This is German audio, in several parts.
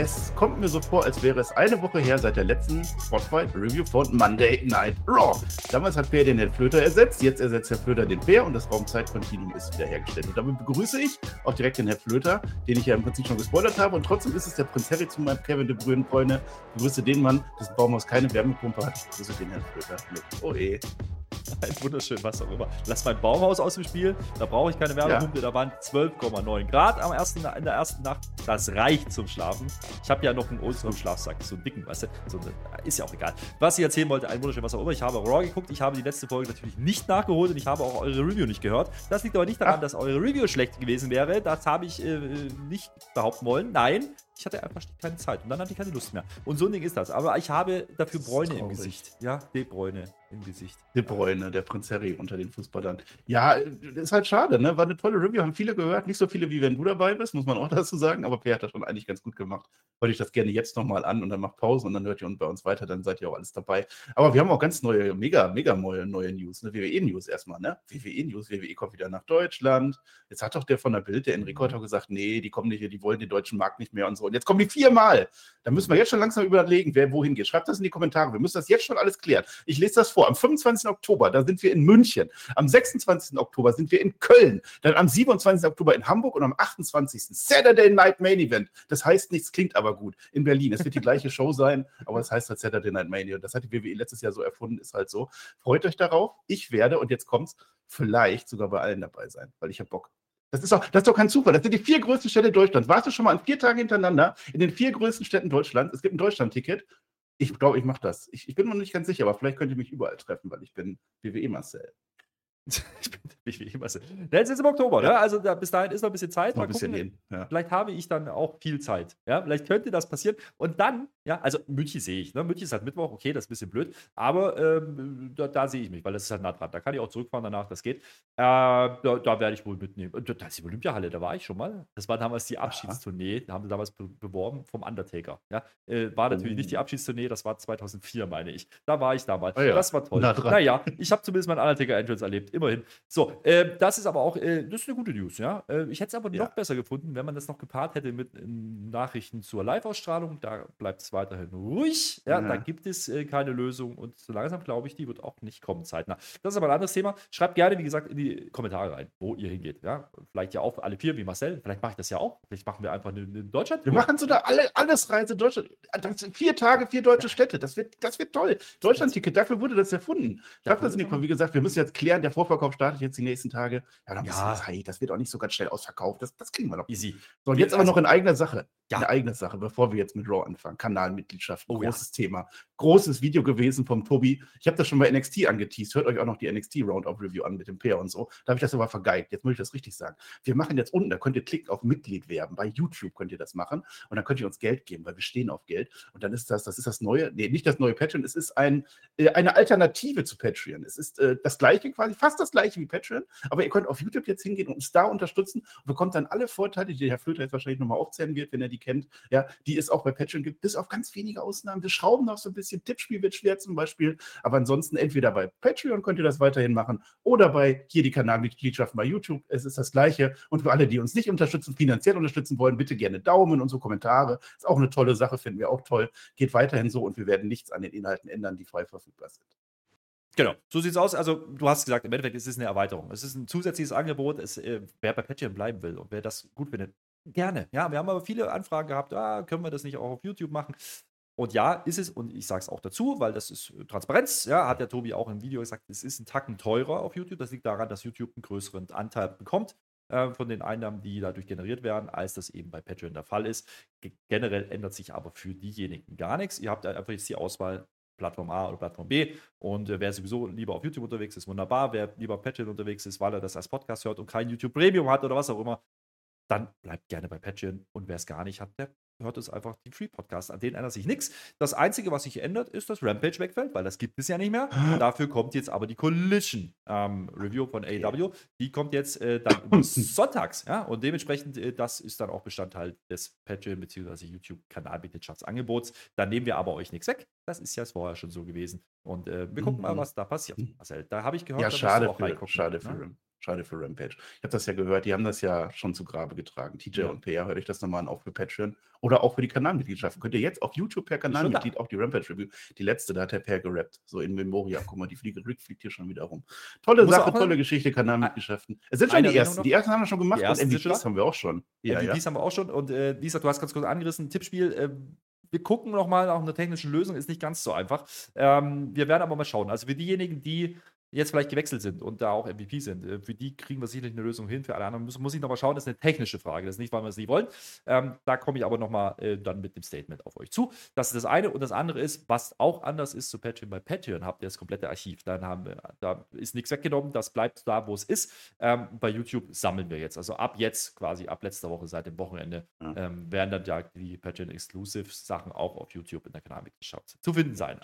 Es kommt mir so vor, als wäre es eine Woche her seit der letzten Spotlight Review von Monday Night Raw. Damals hat Peer den Herrn Flöter ersetzt, jetzt ersetzt Herr Flöter den Peer und das Raumzeitkontinuum ist wiederhergestellt. Und damit begrüße ich auch direkt den Herrn Flöter, den ich ja im Prinzip schon gespoilert habe. Und trotzdem ist es der Prinz Harry zu meinem Kevin de Bruyne Freunde. Begrüße den Mann, dessen Baumhaus keine Wärmepumpe hat. Begrüße den Herrn Flöter mit OE. Ein wunderschön, was auch immer. Lass mein Baumhaus aus dem Spiel. Da brauche ich keine Wärmepumpe. Ja. Da waren 12,9 Grad am ersten, in der ersten Nacht. Das reicht zum Schlafen. Ich habe ja noch einen größeren Schlafsack, so einen dicken, weißt du? So eine, ist ja auch egal. Was ich erzählen wollte, ein wunderschön, was auch immer. Ich habe Raw geguckt. Ich habe die letzte Folge natürlich nicht nachgeholt und ich habe auch eure Review nicht gehört. Das liegt aber nicht daran, Ach. dass eure Review schlecht gewesen wäre. Das habe ich äh, nicht behaupten wollen. Nein, ich hatte einfach keine Zeit und dann hatte ich keine Lust mehr. Und so ein Ding ist das. Aber ich habe dafür Bräune im Gesicht. Ja, De Bräune im Gesicht. De Bräune, der Prinz Harry unter den Fußballern. Ja, ist halt schade, ne? War eine tolle Review, haben viele gehört. Nicht so viele, wie wenn du dabei bist, muss man auch dazu sagen. Aber Per hat das schon eigentlich ganz gut gemacht. Wollte ich das gerne jetzt nochmal an und dann macht Pause und dann hört ihr bei uns weiter, dann seid ihr auch alles dabei. Aber wir haben auch ganz neue, mega, mega neue, neue News. Ne? WWE-News erstmal, ne? WWE-News, WWE kommt wieder nach Deutschland. Jetzt hat doch der von der Bild, der Enrico hat doch gesagt, nee, die kommen nicht hier, die wollen den deutschen Markt nicht mehr und so. Und jetzt kommen die viermal Mal. Da müssen wir jetzt schon langsam überlegen, wer wohin geht. Schreibt das in die Kommentare. Wir müssen das jetzt schon alles klären. Ich lese das vor. Am 25. Oktober, da sind wir in München. Am 26. Oktober sind wir in Köln. Dann am 27. Oktober in Hamburg und am 28. Saturday Night Main Event. Das heißt nichts, klingt aber gut. In Berlin. Es wird die gleiche Show sein, aber es heißt halt Saturday Night Main Event. Das hat die WWE letztes Jahr so erfunden, ist halt so. Freut euch darauf. Ich werde, und jetzt kommt's, vielleicht sogar bei allen dabei sein, weil ich habe Bock. Das ist, doch, das ist doch kein Zufall. Das sind die vier größten Städte Deutschlands. Warst du schon mal an vier Tagen hintereinander in den vier größten Städten Deutschlands? Es gibt ein Deutschland-Ticket. Ich glaube, ich mache das. Ich, ich, bin noch nicht ganz sicher, aber vielleicht könnt ihr mich überall treffen, weil ich bin WWE Marcel. ich bin wie immer. Jetzt ist im Oktober, ne? Also da, bis dahin ist noch ein bisschen Zeit. Noch ein bisschen hin. Ja. Vielleicht habe ich dann auch viel Zeit. Ja, vielleicht könnte das passieren. Und dann, ja, also München sehe ich. Ne? München ist halt Mittwoch, okay, das ist ein bisschen blöd. Aber ähm, da, da sehe ich mich, weil das ist halt nah dran. Da kann ich auch zurückfahren danach, das geht. Äh, da, da werde ich wohl mitnehmen. Da ist die Olympiahalle, da war ich schon mal. Das war damals die Abschiedstournee. Da haben sie damals be beworben vom Undertaker. Ja, äh, war natürlich oh. nicht die oh. Abschiedstournee, das war 2004, meine ich. Da war ich damals. Oh ja. Das war toll. Na naja, ich habe zumindest meinen Undertaker-Entrance erlebt. Immerhin. So, äh, das ist aber auch, äh, das ist eine gute News, ja. Äh, ich hätte es aber ja. noch besser gefunden, wenn man das noch gepaart hätte mit ähm, Nachrichten zur Live-Ausstrahlung. Da bleibt es weiterhin ruhig. Ja, ja. da gibt es äh, keine Lösung und so langsam glaube ich, die wird auch nicht kommen zeitnah. Das ist aber ein anderes Thema. Schreibt gerne, wie gesagt, in die Kommentare rein, wo ihr hingeht. Ja, vielleicht ja auch alle vier wie Marcel. Vielleicht mache ich das ja auch. Vielleicht machen wir einfach eine, eine Deutschland. Wir machen so da alle, alles Reise Deutschland. Vier Tage, vier deutsche Städte. Das wird, das wird toll. Deutschland-Ticket, dafür wurde das erfunden. Dafür sind die, wie gesagt, wir müssen jetzt klären, der Vorverkauf startet jetzt die nächsten Tage. Ja, dann ja. Zeit. Das wird auch nicht so ganz schnell ausverkauft. Das, das kriegen wir noch. Easy. So, und jetzt aber noch in eigener Sache. Ja. Eine eigene Sache, bevor wir jetzt mit Raw anfangen. Kanalmitgliedschaft, oh, großes ja. Thema. Großes Video gewesen vom Tobi. Ich habe das schon bei NXT angeteased. Hört euch auch noch die NXT Roundup Review an mit dem Peer und so. Da habe ich das aber vergeigt. Jetzt muss ich das richtig sagen. Wir machen jetzt unten, da könnt ihr klicken auf Mitglied werden. Bei YouTube könnt ihr das machen. Und dann könnt ihr uns Geld geben, weil wir stehen auf Geld. Und dann ist das, das ist das neue, nee, nicht das neue Patreon, es ist ein, äh, eine Alternative zu Patreon. Es ist äh, das gleiche quasi, fast das gleiche wie Patreon. Aber ihr könnt auf YouTube jetzt hingehen und uns da unterstützen und bekommt dann alle Vorteile, die der Herr Flöter jetzt wahrscheinlich nochmal aufzählen wird, wenn er die kennt, ja, die es auch bei Patreon gibt, bis auf ganz wenige Ausnahmen. Wir schrauben noch so ein bisschen, Tippspiel wird schwer zum Beispiel, aber ansonsten entweder bei Patreon könnt ihr das weiterhin machen oder bei hier die Kanalmitgliedschaften bei YouTube. Es ist das Gleiche. Und für alle, die uns nicht unterstützen, finanziell unterstützen wollen, bitte gerne Daumen und so Kommentare. Ist auch eine tolle Sache, finden wir auch toll. Geht weiterhin so und wir werden nichts an den Inhalten ändern, die frei verfügbar sind. Genau, so sieht es aus. Also, du hast gesagt, im Endeffekt ist es eine Erweiterung. Es ist ein zusätzliches Angebot. Es, äh, wer bei Patreon bleiben will und wer das gut findet, gerne. Ja, wir haben aber viele Anfragen gehabt, ah, können wir das nicht auch auf YouTube machen? Und ja, ist es, und ich sage es auch dazu, weil das ist Transparenz, ja, hat der Tobi auch im Video gesagt, es ist ein Tacken teurer auf YouTube. Das liegt daran, dass YouTube einen größeren Anteil bekommt äh, von den Einnahmen, die dadurch generiert werden, als das eben bei Patreon der Fall ist. Generell ändert sich aber für diejenigen gar nichts. Ihr habt einfach jetzt die Auswahl Plattform A oder Plattform B. Und äh, wer sowieso lieber auf YouTube unterwegs ist, wunderbar. Wer lieber Patreon unterwegs ist, weil er das als Podcast hört und kein YouTube Premium hat oder was auch immer, dann bleibt gerne bei Patreon. Und wer es gar nicht hat, der hört es einfach die Free Podcasts. An denen ändert sich nichts. Das Einzige, was sich ändert, ist, dass Rampage wegfällt, weil das gibt es ja nicht mehr. Dafür kommt jetzt aber die Collision ähm, Review von AEW. Die kommt jetzt äh, dann sonntags. Ja? Und dementsprechend, äh, das ist dann auch Bestandteil des Patreon bzw. YouTube-Kanalmitgliedschaftsangebots. Da nehmen wir aber euch nichts weg. Das ist ja vorher schon so gewesen. Und äh, wir gucken mal, mhm. was da passiert, Marcel. Da habe ich gehört, ja, schade für, schade für ne? Schade für Rampage. Ich habe das ja gehört, die haben das ja schon zu Grabe getragen. TJ ja. und PR, hört euch das nochmal an, auch für Patreon oder auch für die Kanalmitgliedschaften. Könnt ihr jetzt auf YouTube per Kanalmitglied auch die Rampage Review, die letzte, da hat der Per gerappt, so in Memoria. Guck mal, die Fliege Rick fliegt hier schon wieder rum. Tolle Sache, tolle Geschichte, Kanalmitgliedschaften. Es sind schon die ersten. Die ersten haben wir schon gemacht und MVPs haben wir auch schon. Ja, MVPs ja. haben wir auch schon und äh, Lisa, du hast ganz kurz angerissen, Tippspiel. Äh, wir gucken nochmal nach einer technischen Lösung, ist nicht ganz so einfach. Ähm, wir werden aber mal schauen. Also für diejenigen, die jetzt vielleicht gewechselt sind und da auch MVP sind. Äh, für die kriegen wir sicherlich eine Lösung hin. Für alle anderen muss, muss ich nochmal schauen. Das ist eine technische Frage. Das ist nicht, weil wir es nicht wollen. Ähm, da komme ich aber nochmal äh, dann mit dem Statement auf euch zu. Das ist das eine. Und das andere ist, was auch anders ist zu Patreon. Bei Patreon habt ihr das komplette Archiv. Dann haben wir, da ist nichts weggenommen. Das bleibt da, wo es ist. Ähm, bei YouTube sammeln wir jetzt. Also ab jetzt, quasi ab letzter Woche, seit dem Wochenende, ja. ähm, werden dann ja die Patreon Exclusive Sachen auch auf YouTube in der Kanalmitgliedschaft zu finden sein.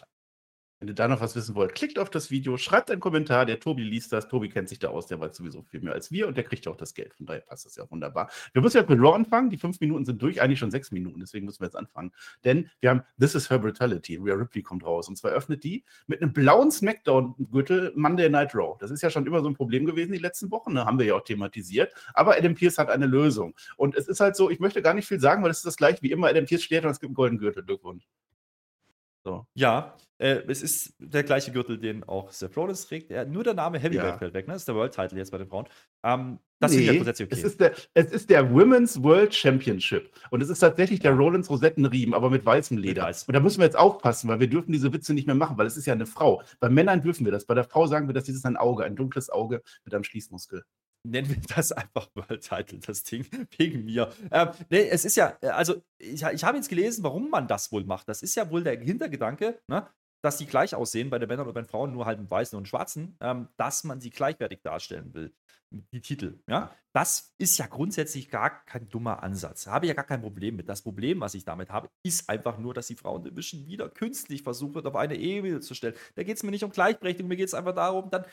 Wenn ihr da noch was wissen wollt, klickt auf das Video, schreibt einen Kommentar. Der Tobi liest das. Tobi kennt sich da aus, der weiß sowieso viel mehr als wir und der kriegt ja auch das Geld. Von daher passt das ja wunderbar. Wir müssen jetzt mit Raw anfangen. Die fünf Minuten sind durch, eigentlich schon sechs Minuten, deswegen müssen wir jetzt anfangen. Denn wir haben This is Her Brutality. Rhea Ripley kommt raus und zwar öffnet die mit einem blauen Smackdown-Gürtel Monday Night Raw. Das ist ja schon immer so ein Problem gewesen die letzten Wochen, ne? haben wir ja auch thematisiert. Aber Adam Pierce hat eine Lösung. Und es ist halt so, ich möchte gar nicht viel sagen, weil es ist das gleiche wie immer. Adam Pierce steht und es gibt einen goldenen Gürtel. Glückwunsch. So. Ja, äh, es ist der gleiche Gürtel, den auch Seth Rollins trägt. Er, nur der Name Heavyweight ja. fällt weg, ne? Das ist der World Title jetzt bei den Frauen. Ähm, das nee, ist grundsätzlich okay. Es ist, der, es ist der Women's World Championship. Und es ist tatsächlich der Rollins Rosettenriemen, aber mit weißem Leder. Weiß. Und da müssen wir jetzt aufpassen, weil wir dürfen diese Witze nicht mehr machen, weil es ist ja eine Frau. Bei Männern dürfen wir das. Bei der Frau sagen wir, dass dieses ein Auge, ein dunkles Auge mit einem Schließmuskel nennen wir das einfach World Title, das Ding, wegen mir. Ähm, nee, es ist ja, äh, also ich, ich habe jetzt gelesen, warum man das wohl macht. Das ist ja wohl der Hintergedanke, ne, dass die gleich aussehen bei den Männern und bei den Frauen, nur halt mit Weißen und Schwarzen, ähm, dass man sie gleichwertig darstellen will. Die Titel, ja. Das ist ja grundsätzlich gar kein dummer Ansatz. Da habe ich ja gar kein Problem mit. Das Problem, was ich damit habe, ist einfach nur, dass die Frauen Division wieder künstlich versucht wird, auf eine Ebene zu stellen. Da geht es mir nicht um Gleichberechtigung, mir geht es einfach darum, dann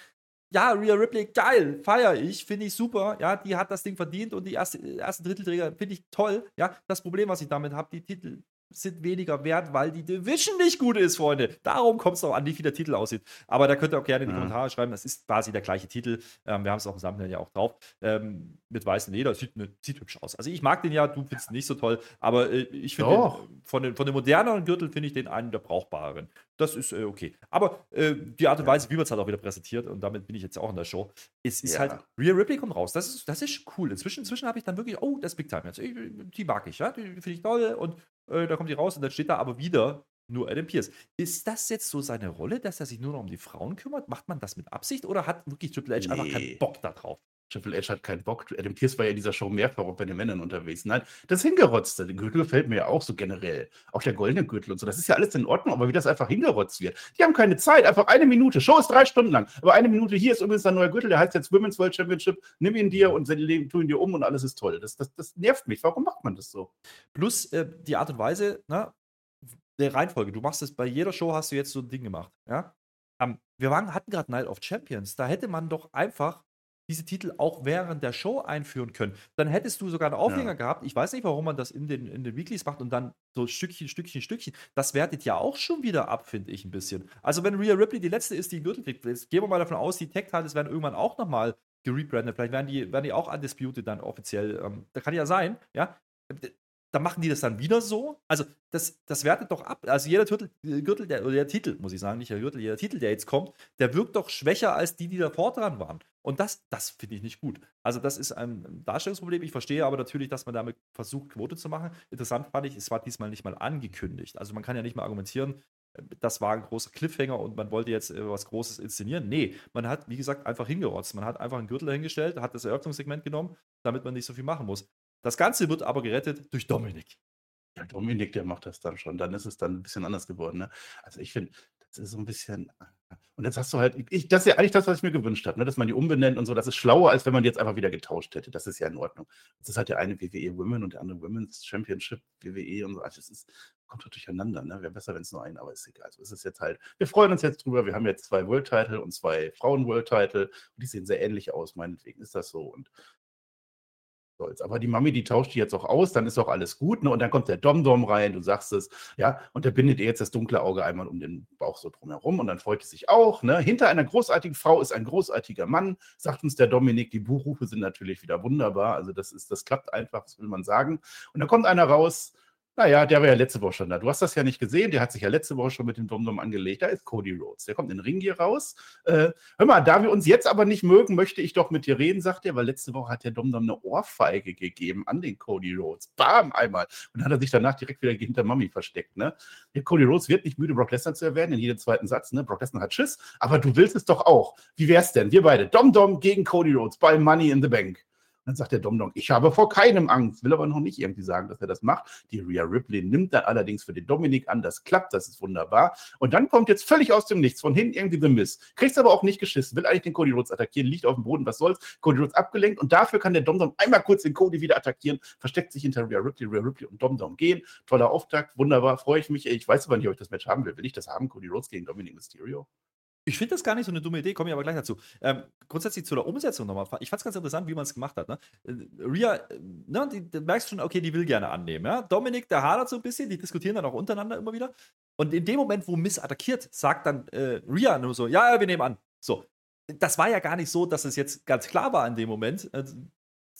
ja, Rhea Ripley, geil, feiere ich, finde ich super. Ja, die hat das Ding verdient und die erste, ersten Titelträger finde ich toll. Ja, das Problem, was ich damit habe, die Titel sind weniger wert, weil die Division nicht gut ist, Freunde. Darum kommt es auch an, wie viel der Titel aussieht. Aber da könnt ihr auch gerne in die. Kommentare schreiben. Das ist quasi der gleiche Titel. Ähm, wir haben es auch im Thumbnail ja auch drauf. Ähm, mit weißem Leder. Sieht, ne, sieht hübsch aus. Also ich mag den ja, du findest ihn nicht so toll. Aber äh, ich finde von den, von den moderneren Gürtel finde ich den einen der brauchbaren. Das ist äh, okay. Aber äh, die Art und Weise, wie man es halt auch wieder präsentiert, und damit bin ich jetzt auch in der Show, es ist ja. halt, Real Ripley kommt raus. Das ist, das ist cool. Inzwischen, inzwischen habe ich dann wirklich, oh, das ist Big Time jetzt. Die mag ich, ja. Die finde ich toll. Und äh, da kommt die raus und dann steht da aber wieder nur Adam Pierce. Ist das jetzt so seine Rolle, dass er sich nur noch um die Frauen kümmert? Macht man das mit Absicht oder hat wirklich Triple H nee. einfach keinen Bock darauf? Triple H hat keinen Bock. Adam Pierce war ja in dieser Show mehrfach auch bei den Männern unterwegs. Nein, das Hingerotzte. Der Gürtel gefällt mir ja auch so generell. Auch der goldene Gürtel und so. Das ist ja alles in Ordnung, aber wie das einfach hingerotzt wird. Die haben keine Zeit. Einfach eine Minute. Show ist drei Stunden lang. Aber eine Minute hier ist übrigens ein neuer Gürtel. Der heißt jetzt Women's World Championship. Nimm ihn dir und tu ihn dir um und alles ist toll. Das, das, das nervt mich. Warum macht man das so? Plus äh, die Art und Weise, ne? der Reihenfolge. Du machst es bei jeder Show, hast du jetzt so ein Ding gemacht. Ja? Um, wir waren, hatten gerade Night of Champions. Da hätte man doch einfach diese Titel auch während der Show einführen können. Dann hättest du sogar einen Aufhänger ja. gehabt. Ich weiß nicht, warum man das in den, in den Weeklies macht und dann so Stückchen, Stückchen, Stückchen. Das wertet ja auch schon wieder ab, finde ich ein bisschen. Also, wenn Rhea Ripley die letzte ist, die einen Gürtel kriegt, jetzt gehen wir mal davon aus, die Tag-Titles werden irgendwann auch nochmal gerebrandet. Vielleicht werden die, werden die auch undisputed dann offiziell. Ähm, da kann ja sein, ja dann machen die das dann wieder so. Also, das, das wertet doch ab. Also, jeder Gürtel, äh, Gürtel der, oder der Titel, muss ich sagen, nicht der Gürtel, jeder Titel, der jetzt kommt, der wirkt doch schwächer als die, die davor dran waren. Und das, das finde ich nicht gut. Also, das ist ein Darstellungsproblem. Ich verstehe aber natürlich, dass man damit versucht, Quote zu machen. Interessant fand ich, es war diesmal nicht mal angekündigt. Also, man kann ja nicht mal argumentieren, das war ein großer Cliffhanger und man wollte jetzt äh, was Großes inszenieren. Nee, man hat, wie gesagt, einfach hingerotzt. Man hat einfach einen Gürtel hingestellt, hat das Eröffnungssegment genommen, damit man nicht so viel machen muss. Das Ganze wird aber gerettet durch Dominik. Ja, Dominik, der macht das dann schon. Dann ist es dann ein bisschen anders geworden. Ne? Also ich finde, das ist so ein bisschen, Und jetzt hast du halt, ich, das ist ja eigentlich das, was ich mir gewünscht habe, ne? dass man die umbenennt und so. Das ist schlauer, als wenn man die jetzt einfach wieder getauscht hätte. Das ist ja in Ordnung. Das ist halt der eine WWE Women und der andere Women's Championship WWE und so. Also das ist, kommt halt durcheinander. Ne? Wäre besser, wenn es nur einen, aber ist egal. Also es ist jetzt halt, wir freuen uns jetzt drüber. Wir haben jetzt zwei World Title und zwei Frauen World Title und die sehen sehr ähnlich aus. Meinetwegen ist das so. Und soll's. Aber die Mami, die tauscht die jetzt auch aus, dann ist auch alles gut. Ne? Und dann kommt der Dom-Dom rein, du sagst es, ja, und der bindet ihr jetzt das dunkle Auge einmal um den Bauch so drumherum und dann freut es sich auch. Ne? Hinter einer großartigen Frau ist ein großartiger Mann, sagt uns der Dominik. Die Buchrufe sind natürlich wieder wunderbar. Also das ist, das klappt einfach, was will man sagen. Und dann kommt einer raus, naja, der war ja letzte Woche schon da. Du hast das ja nicht gesehen. Der hat sich ja letzte Woche schon mit dem Domdom angelegt. Da ist Cody Rhodes. Der kommt in den Ring hier raus. Äh, hör mal, da wir uns jetzt aber nicht mögen, möchte ich doch mit dir reden, sagt er, weil letzte Woche hat der Domdom eine Ohrfeige gegeben an den Cody Rhodes. Bam, einmal. Und dann hat er sich danach direkt wieder hinter Mami versteckt. Ne? Der Cody Rhodes wird nicht müde, Brock Lesnar zu erwähnen, in jedem zweiten Satz. Ne? Brock Lesnar hat Schiss, aber du willst es doch auch. Wie wär's denn? Wir beide, Domdom gegen Cody Rhodes bei Money in the Bank. Dann sagt der Domdom, ich habe vor keinem Angst, will aber noch nicht irgendwie sagen, dass er das macht. Die Rhea Ripley nimmt dann allerdings für den Dominik an, das klappt, das ist wunderbar. Und dann kommt jetzt völlig aus dem Nichts, von hinten irgendwie The Miss. Kriegst aber auch nicht geschissen, will eigentlich den Cody Rhodes attackieren, liegt auf dem Boden, was soll's. Cody Rhodes abgelenkt und dafür kann der Domdom einmal kurz den Cody wieder attackieren, versteckt sich hinter Rhea Ripley, Rhea Ripley und Domdom gehen. Toller Auftakt, wunderbar, freue ich mich. Ich weiß aber nicht, ob ich das Match haben will. Will ich das haben, Cody Rhodes gegen Dominic Mysterio? Ich finde das gar nicht so eine dumme Idee, komme ich aber gleich dazu. Ähm, grundsätzlich zu der Umsetzung nochmal. Ich fand es ganz interessant, wie man es gemacht hat. Ne? Äh, Ria, ne, die, die merkst schon, okay, die will gerne annehmen. Ja? Dominik, der hadert so ein bisschen, die diskutieren dann auch untereinander immer wieder. Und in dem Moment, wo Miss attackiert, sagt dann äh, Ria nur so: Ja, ja, wir nehmen an. So. Das war ja gar nicht so, dass es jetzt ganz klar war in dem Moment.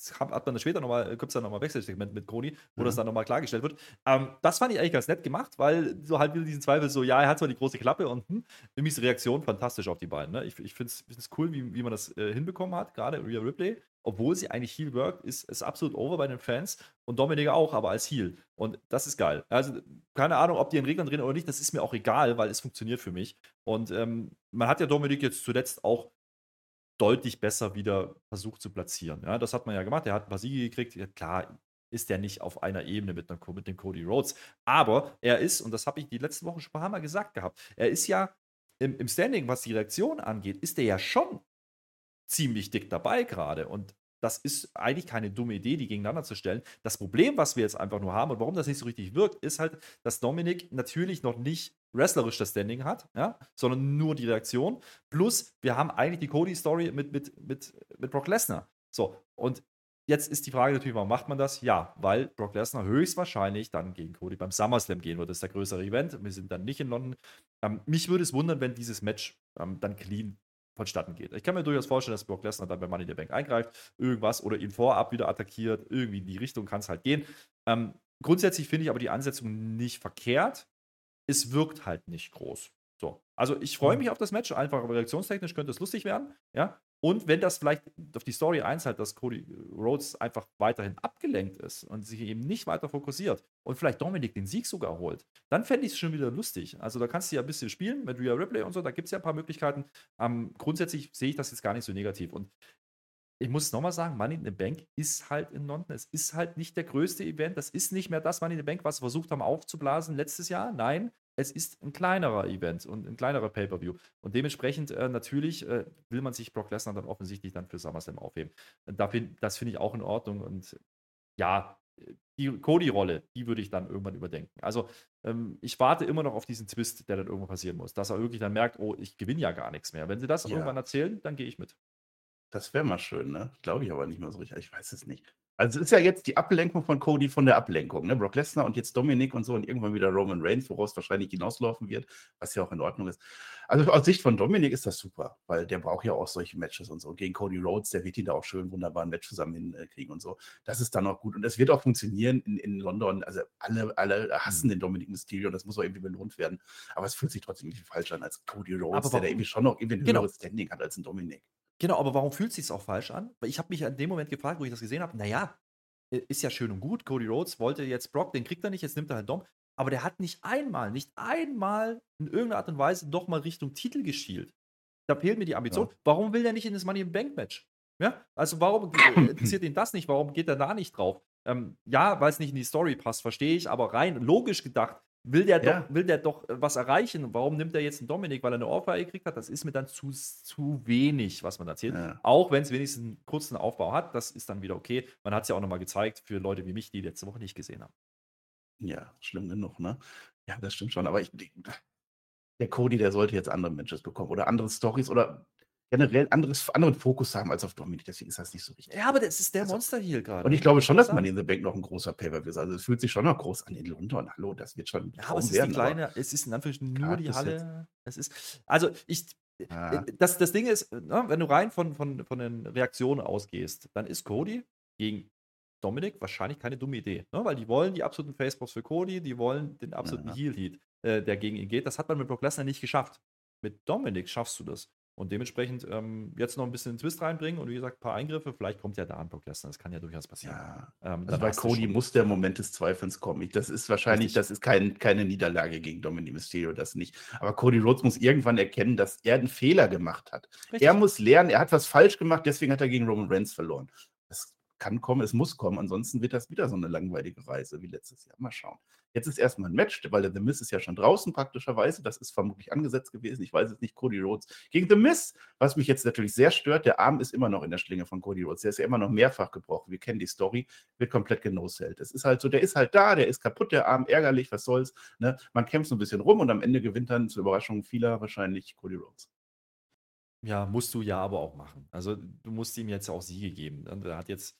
Äh, hat man später nochmal, gibt es dann nochmal Wechselsegment mit Kroni, wo mhm. das dann nochmal klargestellt wird. Ähm, das fand ich eigentlich ganz nett gemacht, weil so halt wieder diesen Zweifel so, ja, er hat zwar die große Klappe und hm, irgendwie ist die Reaktion fantastisch auf die beiden. Ne? Ich, ich finde es cool, wie, wie man das äh, hinbekommen hat, gerade Rhea Ripley. Obwohl sie eigentlich Heal worked, ist es absolut over bei den Fans und Dominik auch, aber als Heal. Und das ist geil. Also, keine Ahnung, ob die in Reglern drehen oder nicht, das ist mir auch egal, weil es funktioniert für mich. Und ähm, man hat ja Dominik jetzt zuletzt auch deutlich besser wieder versucht zu platzieren. Ja, das hat man ja gemacht. Er hat ein paar Siege gekriegt. Ja, klar, ist er nicht auf einer Ebene mit, mit dem Cody Rhodes. Aber er ist, und das habe ich die letzten Wochen schon ein paar Mal gesagt gehabt, er ist ja im, im Standing, was die Reaktion angeht, ist er ja schon ziemlich dick dabei gerade. Und das ist eigentlich keine dumme Idee, die gegeneinander zu stellen. Das Problem, was wir jetzt einfach nur haben und warum das nicht so richtig wirkt, ist halt, dass Dominik natürlich noch nicht wrestlerisch das Standing hat, ja, sondern nur die Reaktion. Plus, wir haben eigentlich die Cody-Story mit, mit, mit, mit Brock Lesnar. So, und jetzt ist die Frage natürlich, warum macht man das? Ja, weil Brock Lesnar höchstwahrscheinlich dann gegen Cody beim SummerSlam gehen wird. Das ist der größere Event. Wir sind dann nicht in London. Ähm, mich würde es wundern, wenn dieses Match ähm, dann clean vonstatten geht. Ich kann mir durchaus vorstellen, dass Brock Lesnar dann bei Money in the Bank eingreift, irgendwas oder ihn vorab wieder attackiert. Irgendwie in die Richtung kann es halt gehen. Ähm, grundsätzlich finde ich aber die Ansetzung nicht verkehrt. Es wirkt halt nicht groß. So. Also ich freue mhm. mich auf das Match, einfach reaktionstechnisch könnte es lustig werden. Ja. Und wenn das vielleicht auf die Story einzahlt, dass Cody Rhodes einfach weiterhin abgelenkt ist und sich eben nicht weiter fokussiert und vielleicht Dominik den Sieg sogar holt, dann fände ich es schon wieder lustig. Also da kannst du ja ein bisschen spielen mit Rhea Ripley und so, da gibt es ja ein paar Möglichkeiten. Ähm, grundsätzlich sehe ich das jetzt gar nicht so negativ. Und ich muss es nochmal sagen, Money in the Bank ist halt in London. Es ist halt nicht der größte Event. Das ist nicht mehr das Money in the Bank, was wir versucht haben aufzublasen letztes Jahr. Nein, es ist ein kleinerer Event und ein kleinerer Pay-Per-View. Und dementsprechend äh, natürlich äh, will man sich Brock Lesnar dann offensichtlich dann für SummerSlam aufheben. Dafür, das finde ich auch in Ordnung. Und ja, die Cody-Rolle, die würde ich dann irgendwann überdenken. Also ähm, ich warte immer noch auf diesen Twist, der dann irgendwann passieren muss. Dass er wirklich dann merkt, oh, ich gewinne ja gar nichts mehr. Wenn sie das ja. irgendwann erzählen, dann gehe ich mit. Das wäre mal schön, ne? Glaube ich aber nicht mehr so richtig. Ich weiß es nicht. Also es ist ja jetzt die Ablenkung von Cody von der Ablenkung, ne? Brock Lesnar und jetzt Dominik und so und irgendwann wieder Roman Reigns, woraus wahrscheinlich hinauslaufen wird, was ja auch in Ordnung ist. Also aus Sicht von Dominik ist das super, weil der braucht ja auch solche Matches und so. Gegen Cody Rhodes, der wird ihn da auch schön wunderbar ein Match zusammen hinkriegen und so. Das ist dann auch gut. Und es wird auch funktionieren in, in London. Also alle, alle hassen den Dominik Mysterio, das muss auch irgendwie belohnt werden. Aber es fühlt sich trotzdem irgendwie falsch an als Cody Rhodes, der da irgendwie schon noch irgendwie ein genau. höheres Standing hat als ein Dominik. Genau, aber warum fühlt es sich auch falsch an? Weil ich habe mich in dem Moment gefragt, wo ich das gesehen habe, naja, ist ja schön und gut. Cody Rhodes wollte jetzt Brock, den kriegt er nicht, jetzt nimmt er halt Dom. Aber der hat nicht einmal, nicht einmal in irgendeiner Art und Weise doch mal Richtung Titel geschielt. Da fehlt mir die Ambition. Ja. Warum will der nicht in das Money in Bank Match? Ja, also warum interessiert ihn das nicht? Warum geht er da nicht drauf? Ähm, ja, weil es nicht in die Story passt, verstehe ich, aber rein logisch gedacht will der, Ja. doch, will der doch äh, was erreichen. Warum nimmt er jetzt einen Dominik, weil er eine Ohrfeige gekriegt hat? Das ist mir dann zu, zu wenig, was man erzählt. Ja. Auch wenn es wenigstens einen kurzen Aufbau hat, das ist dann wieder okay. Man hat es ja auch nochmal gezeigt für Leute wie mich, die letzte Woche nicht gesehen haben. Ja, schlimm genug, ne? Ja, das stimmt schon. Aber ich, der Cody, der sollte jetzt andere Matches bekommen oder andere Stories oder generell anderes, anderen Fokus haben als auf Dominik. Deswegen ist das nicht so richtig. Ja, aber das ist der Also- Monster hier gerade. Und ich glaube schon, dass man in The Bank noch ein großer Paper ist. Also es fühlt sich schon noch groß an in London. Hallo, das wird schon Ja, aber es ist werden, kleine, es ist in Anführungsstrichen nur die Halle. Es ist, also ich, Ja. äh, das, das Ding ist, ne, wenn du rein von, von, von den Reaktionen ausgehst, dann ist Cody gegen Dominik wahrscheinlich keine dumme Idee. Ne? Weil die wollen die absoluten Faceballs für Cody, die wollen den absoluten Ja. Heel-Heat, äh, der gegen ihn geht. Das hat man mit Brock Lesnar nicht geschafft. Mit Dominik schaffst du das. Und dementsprechend ähm, jetzt noch ein bisschen Twist reinbringen und wie gesagt, ein paar Eingriffe. Vielleicht kommt ja da an Brock Lesnar. Das kann ja durchaus passieren. ja. Ähm, Also bei Cody muss der Moment des Zweifelns kommen. Ich, das ist wahrscheinlich, das ist kein, keine Niederlage gegen Dominic Mysterio, das nicht. Aber Cody Rhodes muss irgendwann erkennen, dass er einen Fehler gemacht hat. Richtig. Er muss lernen, er hat was falsch gemacht, deswegen hat er gegen Roman Reigns verloren. Das kann kommen, es muss kommen, ansonsten wird das wieder so eine langweilige Reise wie letztes Jahr. Mal schauen. Jetzt ist erstmal ein Match, weil der The Miz ist ja schon draußen praktischerweise. Das ist vermutlich angesetzt gewesen. Ich weiß es nicht. Cody Rhodes gegen The Miz. Was mich jetzt natürlich sehr stört, der Arm ist immer noch in der Schlinge von Cody Rhodes. Der ist ja immer noch mehrfach gebrochen. Wir kennen die Story, wird komplett genosellt. Es ist halt so, der ist halt da, der ist kaputt, der Arm, ärgerlich, was soll's. Ne? Man kämpft so ein bisschen rum und am Ende gewinnt dann zur Überraschung vieler wahrscheinlich Cody Rhodes. Ja, musst du ja aber auch machen. Also du musst ihm jetzt auch Siege geben. Er hat jetzt.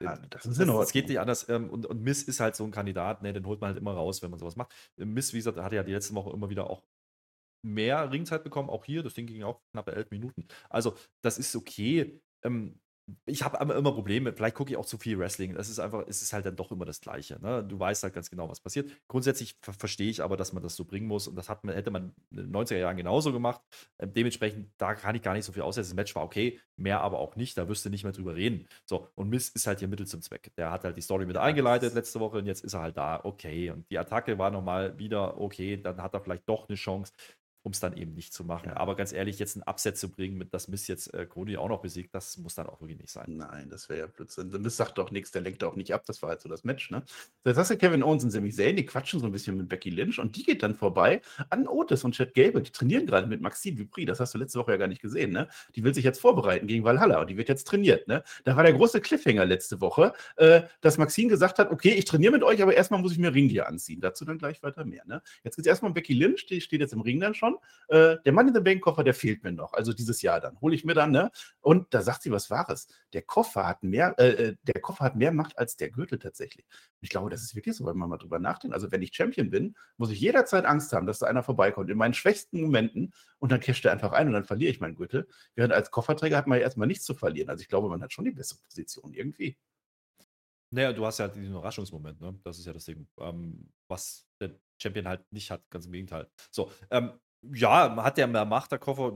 Ja, äh, das ist in Ordnung. geht nicht anders. ähm, Und, und Miss ist halt so ein Kandidat, ne, den holt man halt immer raus, wenn man sowas macht. Äh, Miss, wie gesagt, hatte ja die letzte Woche immer wieder auch mehr Ringzeit bekommen, auch hier. Das Ding ging auch knappe elf Minuten. Also, das ist okay. Ähm, ich habe immer Probleme. Vielleicht gucke ich auch zu viel Wrestling. Das ist einfach, es ist halt dann doch immer das Gleiche. Ne? Du weißt halt ganz genau, was passiert. Grundsätzlich ver verstehe ich aber, dass man das so bringen muss. Und das hat man, hätte man in den 90er Jahren genauso gemacht. Ähm, dementsprechend, da kann ich gar nicht so viel aussetzen. Das Match war okay, mehr aber auch nicht. Da wirst du nicht mehr drüber reden. So, und Miss ist halt hier Mittel zum Zweck. Der hat halt die Story mit eingeleitet letzte Woche und jetzt ist er halt da. Okay. Und die Attacke war nochmal wieder okay. Dann hat er vielleicht doch eine Chance um es dann eben nicht zu machen. Ja. Aber ganz ehrlich, jetzt ein Upset zu bringen, mit das Miss jetzt äh, Cody auch noch besiegt, das muss dann auch wirklich nicht sein. Nein, das wäre ja Blödsinn. The Miz sagt doch nichts, der lenkt auch nicht ab. Das war halt so das Match, ne? So, Jetzt hast du Kevin Owens und Sami Zayn, die quatschen so ein bisschen mit Becky Lynch und die geht dann vorbei an Otis und Chad Gable. Die trainieren gerade mit Maxine Dupri. Das hast du letzte Woche ja gar nicht gesehen, ne? Die will sich jetzt vorbereiten gegen Valhalla und die wird jetzt trainiert, ne? Da war der große Cliffhanger letzte Woche, äh, dass Maxine gesagt hat, okay, ich trainiere mit euch, aber erstmal muss ich mir Ringgear anziehen. Dazu dann gleich weiter mehr, ne? Jetzt geht es erstmal um Becky Lynch, die steht jetzt im Ring dann schon. Äh, der Mann in the Bank Koffer, der fehlt mir noch. Also dieses Jahr dann. Hole ich mir dann, ne? Und da sagt sie was Wahres. Der Koffer hat mehr, äh, äh, der Koffer hat mehr Macht als der Gürtel tatsächlich. Ich glaube, das ist wirklich so, wenn man mal drüber nachdenkt. Also wenn ich Champion bin, muss ich jederzeit Angst haben, dass da einer vorbeikommt in meinen schwächsten Momenten und dann casht er einfach ein und dann verliere ich meinen Gürtel. Während als Kofferträger hat man ja erstmal nichts zu verlieren. Also ich glaube, man hat schon die bessere Position irgendwie. Naja, du hast ja diesen Überraschungsmoment, ne? Das ist ja das Ding, ähm, was der Champion halt nicht hat, ganz im Gegenteil. So, ähm, ja, hat der mehr Macht, der Koffer?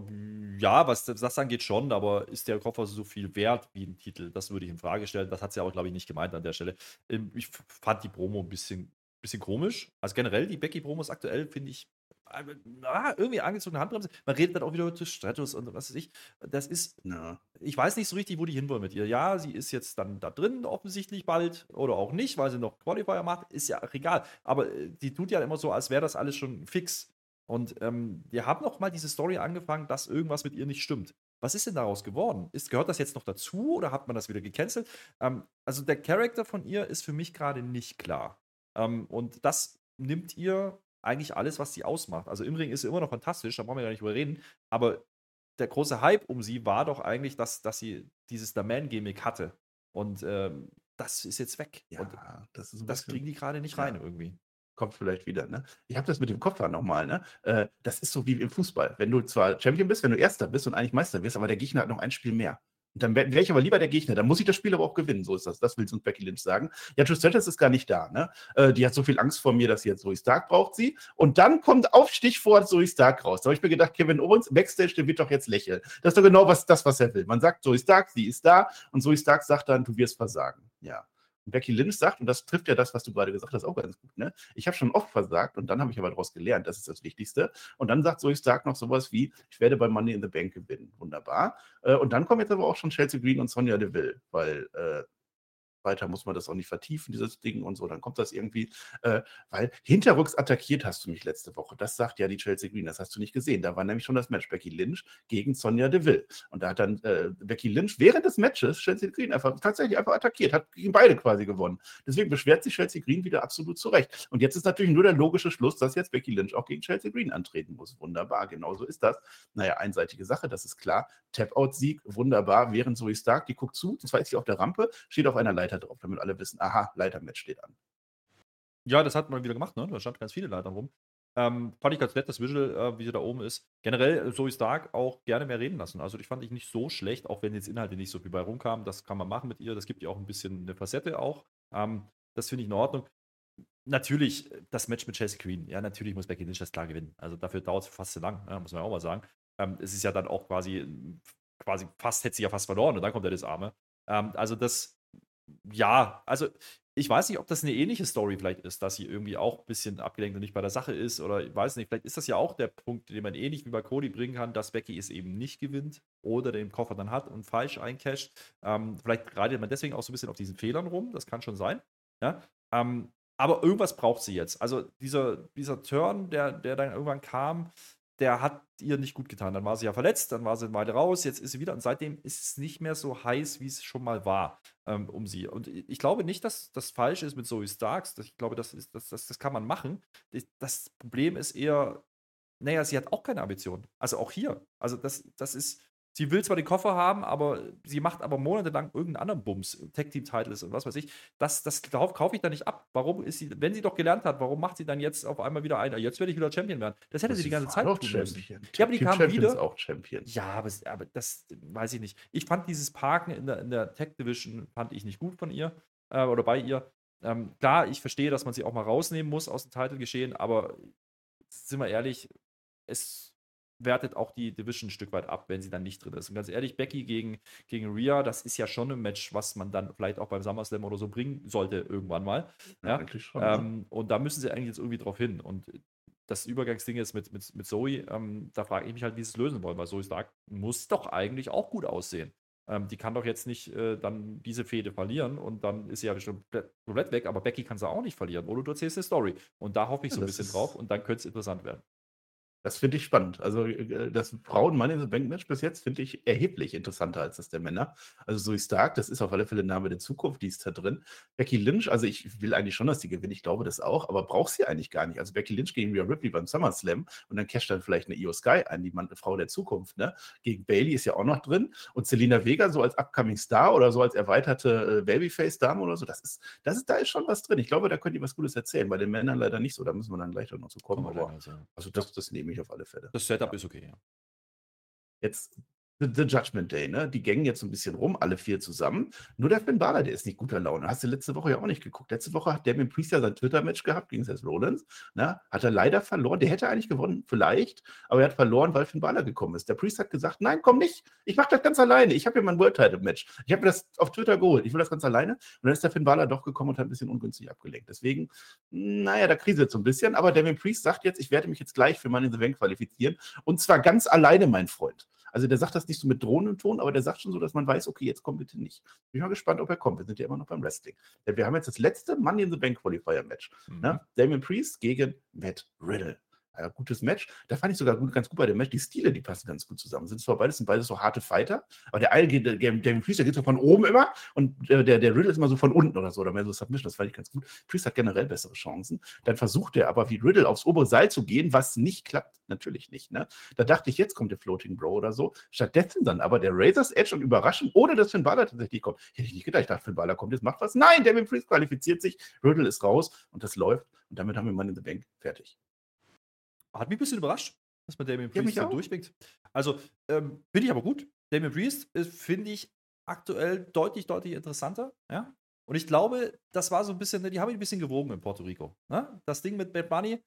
Ja, was das angeht schon, aber ist der Koffer so viel wert wie ein Titel? Das würde ich in Frage stellen. Das hat sie aber, glaube ich, nicht gemeint an der Stelle. Ähm, Ich fand die Promo ein bisschen, bisschen komisch. Also generell, die Becky-Promos aktuell finde ich äh, ah, irgendwie angezogene Handbremse. Man redet dann auch wieder über Stratus und was weiß ich. Das ist Ja. ich weiß nicht so richtig, wo die hinwollen mit ihr. Ja, sie ist jetzt dann da drin, offensichtlich bald, oder auch nicht, weil sie noch Qualifier macht, ist ja auch egal. Aber äh, die tut ja immer so, als wäre das alles schon fix. Und ähm, wir haben noch mal diese Story angefangen, dass irgendwas mit ihr nicht stimmt. Was ist denn daraus geworden? Ist, gehört das jetzt noch dazu oder hat man das wieder gecancelt? Ähm, also der Charakter von ihr ist für mich gerade nicht klar. Ähm, und das nimmt ihr eigentlich alles, was sie ausmacht. Also im Ring ist sie immer noch fantastisch, da brauchen wir gar nicht drüber reden. Aber der große Hype um sie war doch eigentlich, dass, dass sie dieses The Man-Gimmick hatte. Und ähm, das ist jetzt weg. Ja, Und das das kriegen die gerade nicht Ja. rein irgendwie. Kommt vielleicht wieder. Ne? Ich habe das mit dem Koffer nochmal. Ne? Äh, das ist so wie im Fußball. Wenn du zwar Champion bist, wenn du Erster bist und eigentlich Meister wirst, aber der Gegner hat noch ein Spiel mehr. Und dann wäre wär ich aber lieber der Gegner. Dann muss ich das Spiel aber auch gewinnen. So ist das. Das will uns Becky Lynch sagen. Ja, Trish Stratus ist gar nicht da. Ne? Äh, die hat so viel Angst vor mir, dass sie jetzt Zoe Stark braucht sie. Und dann kommt auf Stichwort Zoe Stark raus. Da habe ich mir gedacht, Kevin Owens, Backstage, der wird doch jetzt lächeln. Das ist doch genau was, das, was er will. Man sagt Zoe Stark, sie ist da. Und Zoe Stark sagt dann, du wirst versagen. Ja. Becky Lynch sagt, und das trifft ja das, was du gerade gesagt hast, auch ganz gut, ne? Ich habe schon oft versagt und dann habe ich aber daraus gelernt, das ist das Wichtigste. Und dann sagt Zoe Stark noch sowas wie, ich werde bei Money in the Bank gewinnen. Wunderbar. Äh, Und dann kommen jetzt aber auch schon Chelsea Green und Sonja Deville, weil äh, weiter muss man das auch nicht vertiefen, dieses Ding und so, dann kommt das irgendwie, äh, weil hinterrücks attackiert hast du mich letzte Woche. Das sagt ja die Chelsea Green, das hast du nicht gesehen. Da war nämlich schon das Match Becky Lynch gegen Sonja Deville. Und da hat dann äh, Becky Lynch während des Matches Chelsea Green einfach tatsächlich einfach attackiert, hat gegen beide quasi gewonnen. Deswegen beschwert sich Chelsea Green wieder absolut zurecht. Und jetzt ist natürlich nur der logische Schluss, dass jetzt Becky Lynch auch gegen Chelsea Green antreten muss. Wunderbar, genau so ist das. Naja, einseitige Sache, das ist klar. Tap-Out-Sieg, wunderbar, während Zoe Stark, die guckt zu, zwar ist sie auf der Rampe, steht auf einer Leiter drauf, damit alle wissen, aha, Leitermatch steht an. Ja, das hat man wieder gemacht, ne? Da standen ganz viele Leitern rum. Ähm, fand ich ganz nett, das Visual, äh, wie sie da oben ist. Generell äh, Zoe Stark auch gerne mehr reden lassen. Also, die fand ich nicht so schlecht, auch wenn jetzt Inhalte nicht so viel bei rumkamen. Das kann man machen mit ihr. Das gibt ihr auch ein bisschen eine Facette auch. Ähm, das finde ich in Ordnung. Natürlich, das Match mit Chelsea Queen. Ja, natürlich muss Becky Lynch das klar gewinnen. Also, dafür dauert es fast zu lang, ja, muss man auch mal sagen. Ähm, es ist ja dann auch quasi, quasi fast hätte sie ja fast verloren und dann kommt er das Arme. Ähm, also, das, ja, also ich weiß nicht, ob das eine ähnliche Story vielleicht ist, dass sie irgendwie auch ein bisschen abgelenkt und nicht bei der Sache ist oder ich weiß nicht, vielleicht ist das ja auch der Punkt, den man ähnlich wie bei Cody bringen kann, dass Becky es eben nicht gewinnt oder den Koffer dann hat und falsch eincasht. Ähm, vielleicht reitet man deswegen auch so ein bisschen auf diesen Fehlern rum, das kann schon sein. Ja? Ähm, aber irgendwas braucht sie jetzt. Also dieser, dieser Turn, der, der dann irgendwann kam, der hat ihr nicht gut getan. Dann war sie ja verletzt, dann war sie Weile raus, jetzt ist sie wieder und seitdem ist es nicht mehr so heiß, wie es schon mal war ähm, um sie. Und ich glaube nicht, dass das falsch ist mit Zoe Starks. Ich glaube, das, ist, das, das, das kann man machen. Das Problem ist eher, naja, sie hat auch keine Ambition. Also auch hier. Also das, das ist, Sie will zwar den Koffer haben, aber sie macht aber monatelang irgendeinen anderen Bums, Tech-Team-Titles und was weiß ich. Das, das kaufe ich da nicht ab. Warum ist sie, wenn sie doch gelernt hat, warum macht sie dann jetzt auf einmal wieder ein, jetzt werde ich wieder Champion werden? Das hätte sie, sie die ganze Zeit tun Champion. Ja, aber die kam wieder. auch Champion. Ja, aber, aber, das weiß ich nicht. Ich fand dieses Parken in der, in der Tech-Division, fand ich nicht gut von ihr äh, oder bei ihr. Ähm, klar, ich verstehe, dass man sie auch mal rausnehmen muss aus dem Title-Geschehen, aber sind wir ehrlich, es wertet auch die Division ein Stück weit ab, wenn sie dann nicht drin ist. Und ganz ehrlich, Becky gegen, gegen Rhea, das ist ja schon ein Match, was man dann vielleicht auch beim SummerSlam oder so bringen sollte, irgendwann mal. Ja, ja schon, ähm, Und da müssen sie eigentlich jetzt irgendwie drauf hin. Und das Übergangsding ist mit, mit, mit Zoe, ähm, da frage ich mich halt, wie sie es lösen wollen, weil Zoe Stark muss doch eigentlich auch gut aussehen. Ähm, die kann doch jetzt nicht äh, dann diese Fehde verlieren und dann ist sie ja schon komplett weg, aber Becky kann sie auch nicht verlieren. Oder du erzählst eine Story. Und da hoffe ich so ein bisschen drauf und dann könnte es interessant werden. Das finde ich spannend. Also äh, das Frauen-Mann in the Bank Match bis jetzt finde ich erheblich interessanter als das der Männer. Also Zoe Stark, das ist auf alle Fälle Name der Zukunft, die ist da drin. Becky Lynch, also ich will eigentlich schon, dass die gewinnt, ich glaube das auch, aber braucht sie eigentlich gar nicht. Also Becky Lynch gegen Rhea Ripley beim SummerSlam und dann casht dann vielleicht eine Io Sky ein, die Mann, Frau der Zukunft. Ne? Gegen Bailey ist ja auch noch drin und Selena Vega so als Upcoming Star oder so als erweiterte äh, Babyface-Dame oder so, das ist, das ist, da ist schon was drin. Ich glaube, da könnt ihr was Gutes erzählen. Bei den Männern leider nicht so, da müssen wir dann gleich noch zu kommen. Aber, also das, das nehme ich auf alle Fälle. Das Setup ja. ist okay, ja. Jetzt The Judgment Day, ne? Die gängen jetzt so ein bisschen rum, alle vier zusammen. Nur der Finn Balor, der ist nicht guter Laune. Hast du letzte Woche ja auch nicht geguckt. Letzte Woche hat der mit Priest ja sein Twitter-Match gehabt gegen Seth Rollins. Ne? Hat er leider verloren. Der hätte eigentlich gewonnen, vielleicht, aber er hat verloren, weil Finn Balor gekommen ist. Der Priest hat gesagt: Nein, komm nicht. Ich mach das ganz alleine. Ich habe hier mein World Title-Match. Ich habe mir das auf Twitter geholt. Ich will das ganz alleine. Und dann ist der Finn Balor doch gekommen und hat ein bisschen ungünstig abgelenkt. Deswegen, naja, da kriselt so ein bisschen. Aber Damien Priest sagt jetzt: Ich werde mich jetzt gleich für Money in the Bank qualifizieren. Und zwar ganz alleine, mein Freund. Also der sagt das nicht so mit drohendem Ton, aber der sagt schon so, dass man weiß, okay, jetzt komm bitte nicht. Bin mal gespannt, ob er kommt. Wir sind ja immer noch beim Wrestling. Denn wir haben jetzt das letzte Money in the Bank Qualifier Match. Mhm. Ne? Damien Priest gegen Matt Riddle ja, gutes Match. Da fand ich sogar gut, ganz gut bei dem Match. Die Stile, die passen ganz gut zusammen. Sind zwar beides, sind beides so harte Fighter, aber der eine geht, der, der der geht so von oben immer und der, der, der Riddle ist immer so von unten oder so, oder mehr so Submission. Das fand ich ganz gut. Priest hat generell bessere Chancen. Dann versucht er aber wie Riddle aufs obere Seil zu gehen, was nicht klappt. Natürlich nicht. Ne? Da dachte ich, jetzt kommt der Floating Bro oder so. Stattdessen dann aber der Razor's Edge und überraschend, ohne dass Finn Balor tatsächlich kommt. Hätte ich nicht gedacht. Ich dachte, Finn Balor kommt jetzt, macht was. Nein, Devin Priest qualifiziert sich. Riddle ist raus und das läuft. Und damit haben wir Mann in the Bank fertig. Hat mich ein bisschen überrascht, dass man Damien Priest ja, so durchwinkt. Also, ähm, finde ich aber gut. Damien Priest finde ich aktuell deutlich, deutlich interessanter. Ja? Und ich glaube, das war so ein bisschen, die haben ihn ein bisschen gewogen in Puerto Rico. Ne? Das Ding mit Bad Bunny,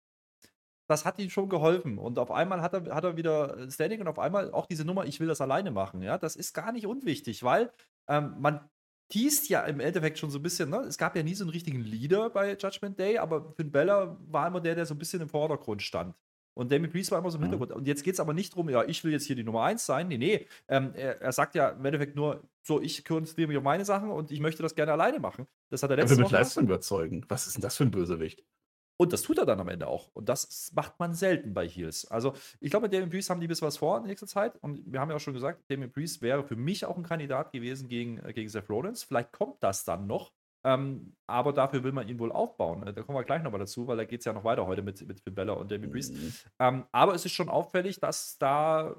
das hat ihm schon geholfen. Und auf einmal hat er, hat er wieder Standing und auf einmal auch diese Nummer, ich will das alleine machen. Ja? Das ist gar nicht unwichtig, weil ähm, man teast ja im Endeffekt schon so ein bisschen, ne? Es gab ja nie so einen richtigen Leader bei Judgment Day, aber Finn Bella war immer der, der so ein bisschen im Vordergrund stand. Und Damien Priest war immer so im Mhm. Hintergrund. Und jetzt geht es aber nicht darum, ja, ich will jetzt hier die Nummer 1 sein. Nee, nee. Ähm, er, er sagt ja im Endeffekt nur, so, ich konzentriere mich auf meine Sachen und ich möchte das gerne alleine machen. Das hat er letztes Mal mit. Leistung überzeugen. Was ist denn das für ein Bösewicht? Und das tut er dann am Ende auch. Und das macht man selten bei Heels. Also, ich glaube, mit Damien Priest haben die ein bisschen was vor in nächster Zeit. Und wir haben ja auch schon gesagt, Damien Priest wäre für mich auch ein Kandidat gewesen gegen, äh, gegen Seth Rollins. Vielleicht kommt das dann noch. Ähm, aber dafür will man ihn wohl aufbauen. Äh, Da kommen wir gleich nochmal dazu, weil da geht es ja noch weiter heute mit, mit Finn Balor und Damien Priest. Mhm. Ähm, aber es ist schon auffällig, dass da,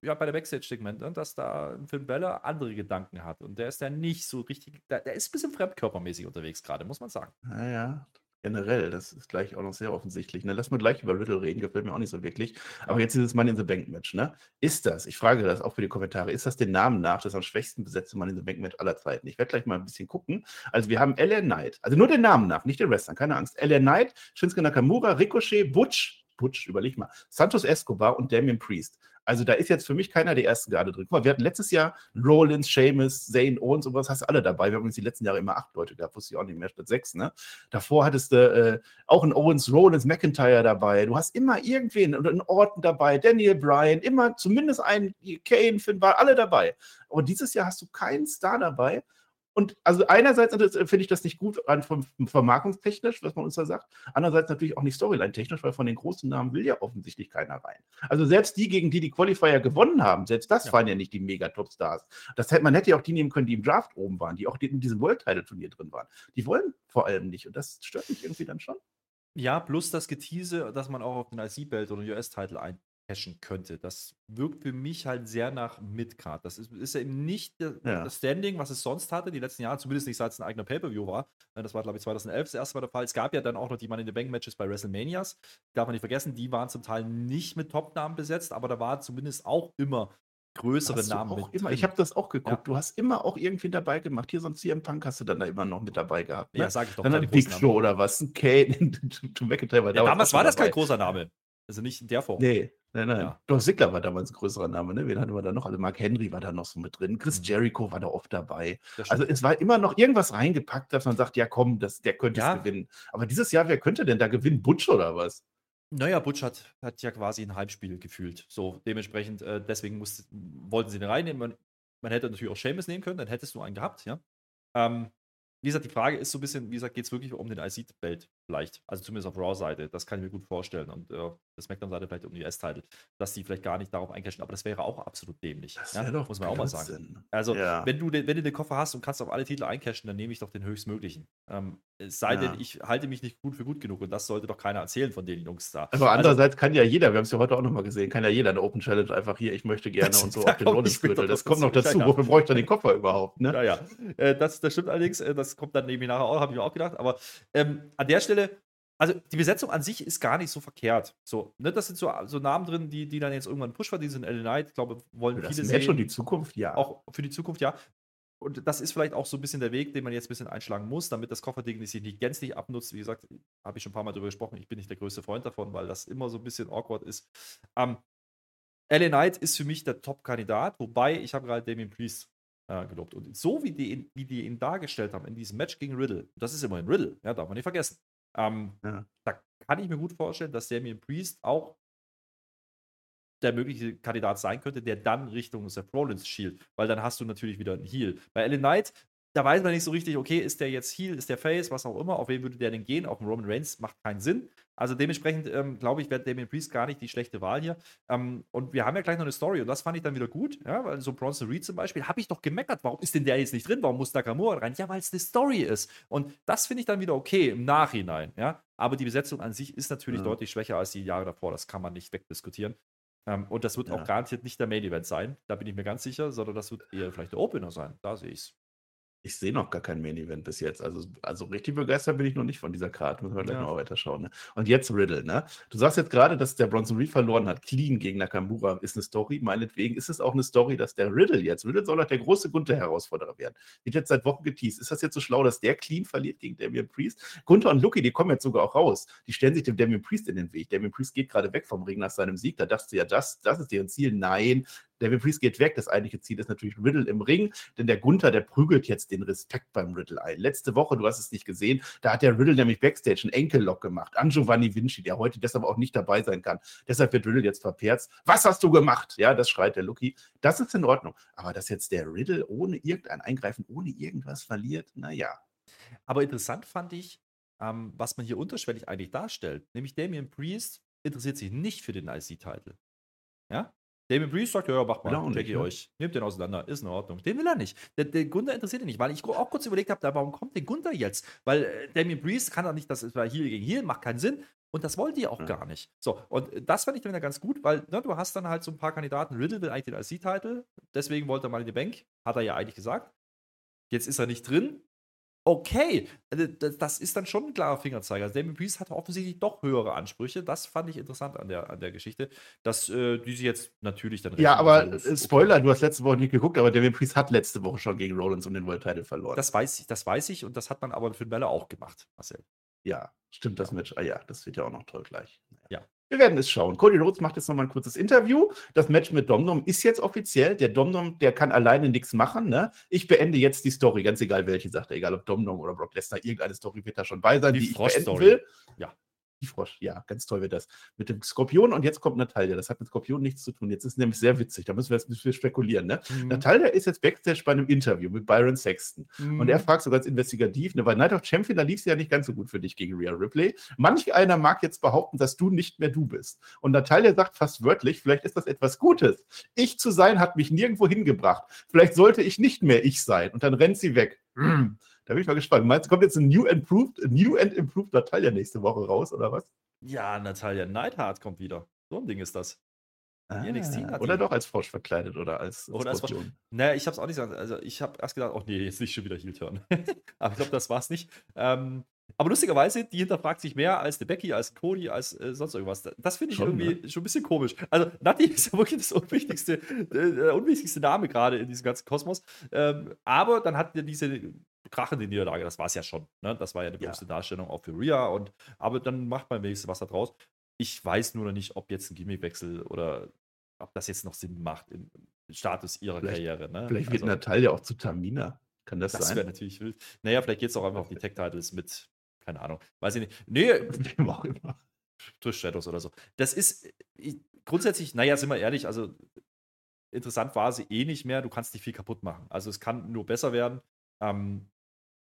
ja, bei der Backstage-Segmente, dass da Finn Balor andere Gedanken hat. Und der ist ja nicht so richtig, der, der ist ein bisschen fremdkörpermäßig unterwegs gerade, muss man sagen. Naja, generell, das ist gleich auch noch sehr offensichtlich. Ne? Lass mal gleich über Riddle reden, gefällt mir auch nicht so wirklich. Aber jetzt dieses Money in the Bank Match, ne? Ist das, ich frage das auch für die Kommentare, ist das den Namen nach das am schwächsten besetzte Money in the Bank Match aller Zeiten? Ich werde gleich mal ein bisschen gucken. Also wir haben LA Knight, also nur den Namen nach, nicht den Wrestler, keine Angst. LA Knight, Shinsuke Nakamura, Ricochet, Butch, Butch, überleg mal, Santos Escobar und Damian Priest. Also da ist jetzt für mich keiner der ersten Garde drin. Guck mal, wir hatten letztes Jahr Rollins, Sheamus, Zayn, Owens und was hast du alle dabei. Wir haben uns die letzten Jahre immer acht Leute gehabt, wusste ich auch nicht mehr, statt sechs, ne? Davor hattest du äh, auch einen Owens, Rollins, McIntyre dabei. Du hast immer irgendwen oder einen Orton dabei, Daniel Bryan, immer zumindest einen Kane, Finn war alle dabei. Aber dieses Jahr hast du keinen Star dabei. Und also einerseits äh, finde ich das nicht gut vom vermarkungstechnisch, was man uns da sagt. Andererseits natürlich auch nicht Storyline-technisch, weil von den großen Namen will ja offensichtlich keiner rein. Also selbst die, gegen die die Qualifier gewonnen haben, selbst das Ja. waren ja nicht die Mega-Top-Stars. Das hätte, man hätte ja auch die nehmen können, die im Draft oben waren, die auch in diesem World-Title-Turnier drin waren. Die wollen vor allem nicht. Und das stört mich irgendwie dann schon. Ja, plus das Getease, dass man auch auf den IC-Belt oder US-Title eincashen könnte. Das wirkt für mich halt sehr nach Midcard. Das ist, ist ja eben nicht der- Ja. das Standing, was es sonst hatte, die letzten Jahre, zumindest nicht seit es ein eigener Pay-Per-View war. Äh, Das war, glaube ich, 2011 das erste Mal der Fall. Es gab ja dann auch noch die Money in the Bank Matches bei WrestleManias. Darf man nicht vergessen, die waren zum Teil nicht mit Top-Namen besetzt, aber da war zumindest auch immer größere Namen auch immer, drin. ich habe das auch geguckt. Ja. Du hast immer auch irgendwie dabei gemacht. Hier so ein CM Punk hast du dann da immer noch mit dabei gehabt. Ne? ja, sag ich doch. dann ein Big Show oder was? Ein Kane, Drew McIntyre war Ja, damals auch war das kein dabei. großer Name. Also nicht in der Form. Nee, nein, nein. Ja. Dolph Ziggler war damals ein größerer Name, ne? Wen hatten wir da noch? Also Mark Henry war da noch so mit drin. Chris Mhm. Jericho war da oft dabei. Also es war immer noch irgendwas reingepackt, dass man sagt, ja komm, das, der könnte Ja. es gewinnen. Aber dieses Jahr, wer könnte denn da gewinnen? Butch oder was? Naja, Butch hat, hat ja quasi ein Heimspiel gefühlt. So, dementsprechend, äh, deswegen musste, wollten sie den reinnehmen. Man, man hätte natürlich auch Seamus nehmen können, dann hättest du einen gehabt, ja. Ähm, wie gesagt, die Frage ist so ein bisschen, wie gesagt, geht es wirklich um den IC-Belt vielleicht? Also zumindest auf Raw-Seite, das kann ich mir gut vorstellen. Und äh, der SmackDown-Seite vielleicht um die US-Title, dass die vielleicht gar nicht darauf eincashen, aber das wäre auch absolut dämlich. Das ja? doch Muss man auch mal sagen. Blödsinn. Also, Ja. wenn, du den, wenn du den Koffer hast und kannst auf alle Titel eincashen, dann nehme ich doch den höchstmöglichen. Ähm, es sei Ja. denn, ich halte mich nicht gut für gut genug und das sollte doch keiner erzählen von den Jungs da. Aber andererseits kann ja jeder, wir haben es ja heute auch nochmal gesehen, kann ja jeder eine Open Challenge einfach hier, ich möchte gerne Das- und so auf den kommt Rollins später Gürtel. Das noch kommt noch dazu. Wofür bräuchte er den Koffer überhaupt? Ne? Ja, ja. Äh, das, das stimmt allerdings. Äh, das kommt dann nämlich nachher auch, habe ich mir auch gedacht. Aber ähm, an der Stelle, also die Besetzung an sich ist gar nicht so verkehrt. So, ne, das sind so, so Namen drin, die, die dann jetzt irgendwann Push verdienen sind. LA Knight, ich glaube, wollen das viele sehen. und die Zukunft, ja. auch für die Zukunft, ja. Und das ist vielleicht auch so ein bisschen der Weg, den man jetzt ein bisschen einschlagen muss, damit das Kofferding sich nicht gänzlich abnutzt. Wie gesagt, habe ich schon ein paar Mal darüber gesprochen. Ich bin nicht der größte Freund davon, weil das immer so ein bisschen awkward ist. Ähm, LA Knight ist für mich der Top-Kandidat, wobei ich habe gerade Damien Priest äh, gelobt. Und so wie die, ihn, wie die ihn dargestellt haben in diesem Match gegen Riddle, das ist immerhin Riddle, ja, darf man nicht vergessen. Ähm, Ja. Da kann ich mir gut vorstellen, dass Damien Priest auch der mögliche Kandidat sein könnte, der dann Richtung Seth Rollins schielt, weil dann hast du natürlich wieder einen Heal. Bei Ellen Knight, da weiß man nicht so richtig, okay, ist der jetzt Heal, ist der Face, was auch immer, auf wen würde der denn gehen? Auf den Roman Reigns macht keinen Sinn. Also dementsprechend, ähm, glaube ich, wäre Damien Priest gar nicht die schlechte Wahl hier. Ähm, und wir haben ja gleich noch eine Story und das fand ich dann wieder gut, ja, weil so Bronson Reed zum Beispiel, habe ich doch gemeckert, warum ist denn der jetzt nicht drin? Warum muss Nakamura rein? Ja, weil es eine Story ist. Und das finde ich dann wieder okay im Nachhinein, ja. Aber die Besetzung an sich ist natürlich Ja. deutlich schwächer als die Jahre davor, das kann man nicht wegdiskutieren. Ähm, und das wird Ja. auch garantiert nicht der Main Event sein, da bin ich mir ganz sicher, sondern das wird eher vielleicht der Opener sein. Da sehe ich es. Ich sehe noch gar kein Main-Event bis jetzt. Also, also richtig begeistert bin ich noch nicht von dieser Karte. Müssen wir gleich Ja. noch weiter schauen. Ne? Und jetzt Riddle, ne? Du sagst jetzt gerade, dass der Bronson Reed verloren hat. Clean gegen Nakamura ist eine Story. Meinetwegen ist es auch eine Story, dass der Riddle jetzt, Riddle soll doch der große Gunther-Herausforderer werden. Wird jetzt seit Wochen geteased. Ist das jetzt so schlau, dass der clean verliert gegen Damian Priest? Gunther und Lucky, die kommen jetzt sogar auch raus. Die stellen sich dem Damian Priest in den Weg. Damian Priest geht gerade weg vom Ring nach seinem Sieg. Da dachtest du ja, das, das ist deren Ziel. Nein, David Priest geht weg. Das eigentliche Ziel ist natürlich Riddle im Ring, denn der Gunther, der prügelt jetzt den Respekt beim Riddle ein. Letzte Woche, du hast es nicht gesehen, da hat der Riddle nämlich Backstage einen Enkellock gemacht an Giovanni Vinci, der heute deshalb auch nicht dabei sein kann. Deshalb wird Riddle jetzt verperzt. Was hast du gemacht? Ja, das schreit der Lucky. Das ist in Ordnung. Aber dass jetzt der Riddle ohne irgendein Eingreifen, ohne irgendwas verliert, naja. Aber interessant fand ich, ähm, was man hier unterschwellig eigentlich darstellt. Nämlich Damien Priest interessiert sich nicht für den IC-Titel. Ja? Damien Priest sagt, ja, macht er auch mal, check nicht, ihr ne? euch. Nehmt den auseinander, ist in Ordnung. Den will er nicht. Der, der Gunther interessiert ihn nicht, weil ich auch kurz überlegt habe, warum kommt der Gunther jetzt? Weil äh, Damien Priest kann doch nicht, das war hier gegen hier, macht keinen Sinn. Und das wollte ihr auch Ja. gar nicht. So, und äh, das fand ich dann wieder ganz gut, weil ne, du hast dann halt so ein paar Kandidaten. Riddle will eigentlich den IC-Titel, deswegen wollte er mal in die Bank, hat er ja eigentlich gesagt. Jetzt ist er nicht drin. Okay, also das, ist dann schon ein klarer Fingerzeiger. Also Damien Priest hatte offensichtlich doch höhere Ansprüche. Das fand ich interessant an der, an der Geschichte, dass äh, die sie jetzt natürlich dann. Ja, aber also, äh, Spoiler, du hast letzte Woche nicht geguckt, aber Damien Priest hat letzte Woche schon gegen Rollins um den World Title verloren. Das weiß ich, das weiß ich und das hat man aber für Bella auch gemacht, Marcel. ja, stimmt das Match. Ah ja, das wird ja auch noch toll gleich. Wir werden es schauen. Cody Rhodes macht jetzt nochmal ein kurzes Interview. Das Match mit Domdom ist jetzt offiziell. Der Domdom, der kann alleine nichts machen. Ne? Ich beende jetzt die Story, ganz egal welche, sagt er. Egal ob Domdom oder Brock Lesnar, irgendeine Story wird da schon bei sein, Die die, ich beenden will. Ja. Die Frosch, ja, ganz toll wird das. Mit dem Skorpion und jetzt kommt Natalia. Das hat mit Skorpion nichts zu tun. Jetzt ist es nämlich sehr witzig. Da müssen wir jetzt ein bisschen spekulieren. Ne? Mhm. Natalia ist jetzt Backstage bei einem Interview mit Byron Sexton. Mhm. Und er fragt so ganz investigativ, ne, weil Night of Champion, da lief es ja nicht ganz so gut für dich gegen Rhea Ripley. Manch einer mag jetzt behaupten, dass du nicht mehr du bist. Und Natalia sagt fast wörtlich, vielleicht ist das etwas Gutes. Ich zu sein hat mich nirgendwo hingebracht. Vielleicht sollte ich nicht mehr ich sein. Und dann rennt sie weg. Hm, Da bin ich mal gespannt. Meinst du, kommt jetzt ein New, improved, New and Improved Natalia nächste Woche raus, oder was? Ja, Natalia Neidhart kommt wieder. So ein Ding ist das. Die Ah, oder die. doch als Frosch verkleidet oder als Oder als Frosch. Naja, ich habe es auch nicht gesagt. Also, ich habe erst gedacht, oh nee, jetzt nicht schon wieder Heel Turn. aber ich glaube, das war es nicht. Ähm, aber lustigerweise, die hinterfragt sich mehr als der Becky, als Cody, als äh, sonst irgendwas. Das finde ich Schon, irgendwie schon ein bisschen komisch. Also, Nati ist ja wirklich das unwichtigste, äh, der unwichtigste Name gerade in diesem ganzen Kosmos. Ähm, aber dann hat ja diese krachende Niederlage, das war es ja schon. Ne? Das war ja eine Ja. bewusste Darstellung auch für Rhea. Und, aber dann macht man wenigstens was da draus. Ich weiß nur noch nicht, ob jetzt ein Gimmickwechsel oder ob das jetzt noch Sinn macht im Status ihrer Vielleicht- Karriere. Ne? Vielleicht wird Also- Natalia auch zu Tamina. Kann das, das sein? wäre natürlich wild. Naja, vielleicht geht es auch einfach auf die Tech-Titles mit, keine Ahnung, weiß ich nicht. Nee, Wem auch immer. Trish Stratus oder so. Das ist ich, grundsätzlich, naja, sind wir ehrlich, also interessant war sie eh nicht mehr. Du kannst nicht viel kaputt machen. Also es kann nur besser werden. Ähm,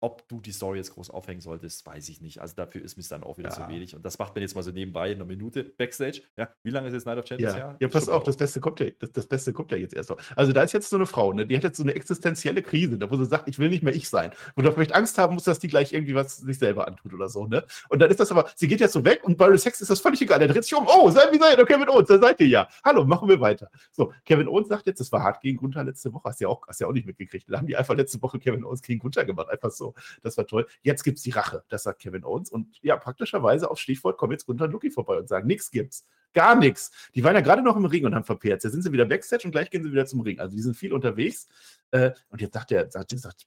ob du die Story jetzt groß aufhängen solltest, weiß ich nicht. Also dafür ist mir dann auch wieder Ja. zu wenig. Und das macht man jetzt mal so nebenbei in einer Minute Backstage. Ja, wie lange ist jetzt Night of Champions Ja, ja pass auf, das Beste kommt ja, das, das Beste kommt ja jetzt erst noch. Also da ist jetzt so eine Frau, ne, die hat jetzt so eine existenzielle Krise, da wo sie sagt, ich will nicht mehr ich sein. Wo du vielleicht Angst haben musst, dass die gleich irgendwie was sich selber antut oder so, ne? Und dann ist das aber, sie geht jetzt so weg und bei Sex ist das völlig egal. Der dreht sich um, oh, sei wie seid ihr, Kevin Owens, da seid ihr ja. Hallo, machen wir weiter. So, Kevin Owens sagt jetzt, das war hart gegen Gunther letzte Woche, hast du ja auch, hast ja auch nicht mitgekriegt. Da haben die einfach letzte Woche Kevin Owens gegen Gunther gemacht, einfach so. Das war toll. Jetzt gibt's die Rache, das sagt Kevin Owens. Und ja, praktischerweise auf Stichwort kommen jetzt Gunther und Lucky vorbei und sagen, nichts gibt's. Gar nichts. Die waren ja gerade noch im Ring und haben verpehrt. Jetzt sind sie wieder Backstage und gleich gehen sie wieder zum Ring. Also die sind viel unterwegs. Äh, und jetzt sagt der, sagt, sagt,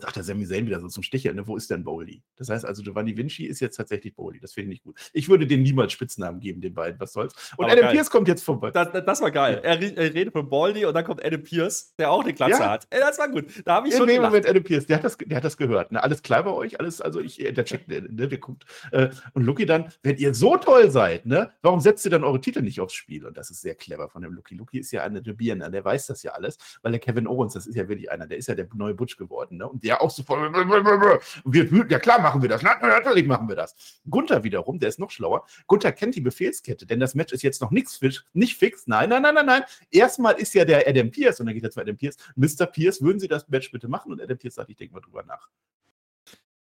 sagt der Sami Zayn wieder so zum Sticheln, ne, wo ist denn Bowley? Das heißt also, Giovanni Vinci ist jetzt tatsächlich Bowley. Das finde ich nicht gut. Ich würde denen niemals Spitznamen geben, den beiden. Was soll's? Und Aber Adam geil. Pierce kommt jetzt vorbei. Das, das, das war geil. Er, er redet von Baldy und dann kommt Adam Pierce, der auch eine Glatze Ja. hat. Ey, das war gut. Da habe ich In schon dem. Moment Adam Pierce, der hat das, der hat das gehört. Ne? Alles klar bei euch, alles, also ich, der checkt, ne, der guckt. Äh, und Lucky dann, wenn ihr so toll seid, ne, warum setzt ihr dann eure Titel nicht aufs Spiel? Und das ist sehr clever von dem Lucky. Lucky ist ja eine der Birne, der weiß das ja alles, weil der Kevin Owens, das ist ja wirklich einer, der ist ja der neue Butch geworden, ne? Und der auch so voll, und wir, wüten, ja klar machen wir das, na, natürlich machen wir das. Gunther wiederum, der ist noch schlauer. Gunther kennt die Befehlskette, denn das Match ist jetzt noch nichts nicht fix. Nein, nein, nein, nein, nein. Erstmal ist ja der Adam Pierce und dann geht er zu Adam Pierce. Mr. Pierce, würden Sie das Match bitte machen? Und Adam Pierce sagt, ich denke mal drüber nach.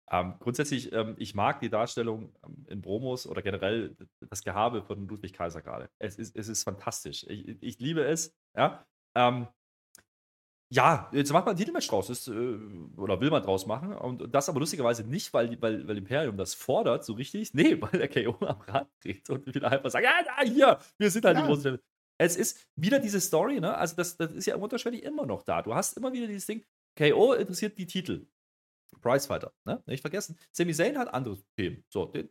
Ähm, grundsätzlich, ähm, ich mag die Darstellung ähm, in Promos oder generell das Gehabe von Ludwig Kaiser gerade. Es ist, es ist fantastisch. Ich, ich liebe es. Ja, ähm, ja jetzt macht man ein Titelmatch draus. Ist, äh, oder will man draus machen. Und das aber lustigerweise nicht, weil, weil, weil Imperium das fordert, so richtig. Nee, weil der KO am Rad dreht und wieder einfach sagt: Ja, hier, wir sind halt Ja. die großen. Es ist wieder diese Story, ne? Also, das, das ist ja unterschwellig immer noch da. Du hast immer wieder dieses Ding. KO interessiert die Titel. Prizefighter, ne? Nicht vergessen. Sami Zayn hat andere Themen. So, der,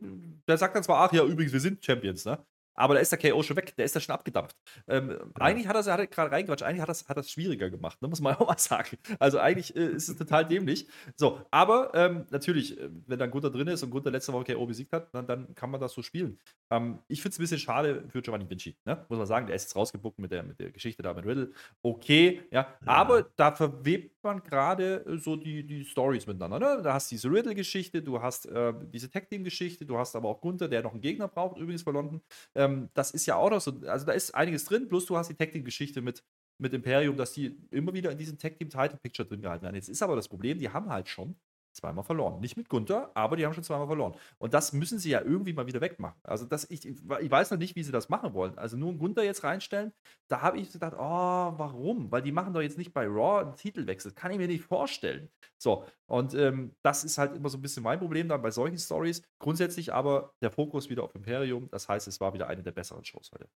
der sagt dann zwar, ach ja, übrigens, wir sind Champions, ne? Aber da ist der KO schon weg, der ist da schon abgedampft. Ähm, ja. Eigentlich hat er, er gerade reingequatscht, eigentlich hat das, hat das schwieriger gemacht, ne, muss man auch mal sagen. Also eigentlich äh, ist es total dämlich. So, aber ähm, natürlich, äh, wenn dann Gunther drin ist und Gunther letzte Woche KO besiegt hat, dann, dann kann man das so spielen. Ähm, ich finde es ein bisschen schade für Giovanni Vinci, ne? muss man sagen, der ist jetzt rausgebuckt mit der, mit der Geschichte da mit Riddle. Okay, ja, ja. aber da verwebt man gerade äh, so die, die Stories miteinander. Ne? Da hast du diese Riddle-Geschichte, du hast äh, diese Tag-Team-Geschichte, du hast aber auch Gunther, der noch einen Gegner braucht, übrigens bei London. Ähm, das ist ja auch noch so, also da ist einiges drin, plus du hast die Tag-Team-Geschichte mit, mit Imperium, dass die immer wieder in diesem Tag-Team-Title-Picture drin gehalten werden. Jetzt ist aber das Problem, die haben halt schon zweimal verloren. Nicht mit Gunther, aber die haben schon zweimal verloren. Und das müssen sie ja irgendwie mal wieder wegmachen. Also das, ich, ich weiß noch nicht, wie sie das machen wollen. Also nur einen Gunther jetzt reinstellen, da habe ich gedacht, oh, warum? Weil die machen doch jetzt nicht bei Raw einen Titelwechsel. Kann ich mir nicht vorstellen. So, und ähm, das ist halt immer so ein bisschen mein Problem dann bei solchen Stories. Grundsätzlich aber der Fokus wieder auf Imperium. Das heißt, es war wieder eine der besseren Shows heute.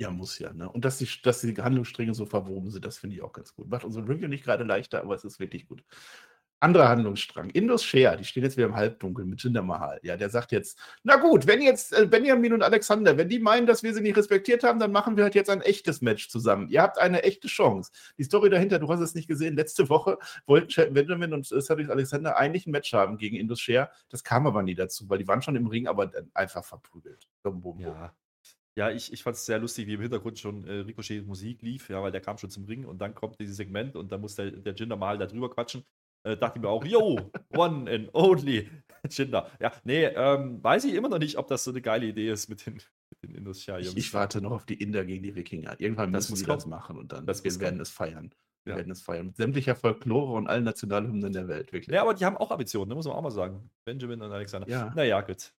Ja, muss ja, ne? Und dass die, dass die Handlungsstränge so verwoben sind, das finde ich auch ganz gut. Macht unsere Review nicht gerade leichter, aber es ist wirklich gut. Anderer Handlungsstrang. Indus Share, die stehen jetzt wieder im Halbdunkel mit Jinder Mahal. Ja, der sagt jetzt, na gut, wenn jetzt äh, Benjamin und Alexander, wenn die meinen, dass wir sie nicht respektiert haben, dann machen wir halt jetzt ein echtes Match zusammen. Ihr habt eine echte Chance. Die Story dahinter, du hast es nicht gesehen, letzte Woche wollten Benjamin und äh, Cedric Alexander eigentlich ein Match haben gegen Indus Share. Das kam aber nie dazu, weil die waren schon im Ring, aber einfach verprügelt. Ja. Ja, ich, ich fand es sehr lustig, wie im Hintergrund schon äh, Ricochet Musik lief, ja, weil der kam schon zum Ring und dann kommt dieses Segment und dann muss der, der Jinder mal da drüber quatschen äh, dachte ich mir auch, yo, one and only Jinder. Ja, nee, ähm, weiß ich immer noch nicht, ob das so eine geile Idee ist mit den, mit den Indus-Jungs. Ich, ich, warte noch auf die Inder gegen die Wikinger. Irgendwann das müssen sie das machen und dann das wir werden kommen. es feiern. Wir ja. werden es feiern. Mit sämtlicher Folklore und allen Nationalhymnen der Welt, wirklich. Ja, aber die haben auch Ambitionen, ne, muss man auch mal sagen. Benjamin und Alexander. Ja. Naja, gut.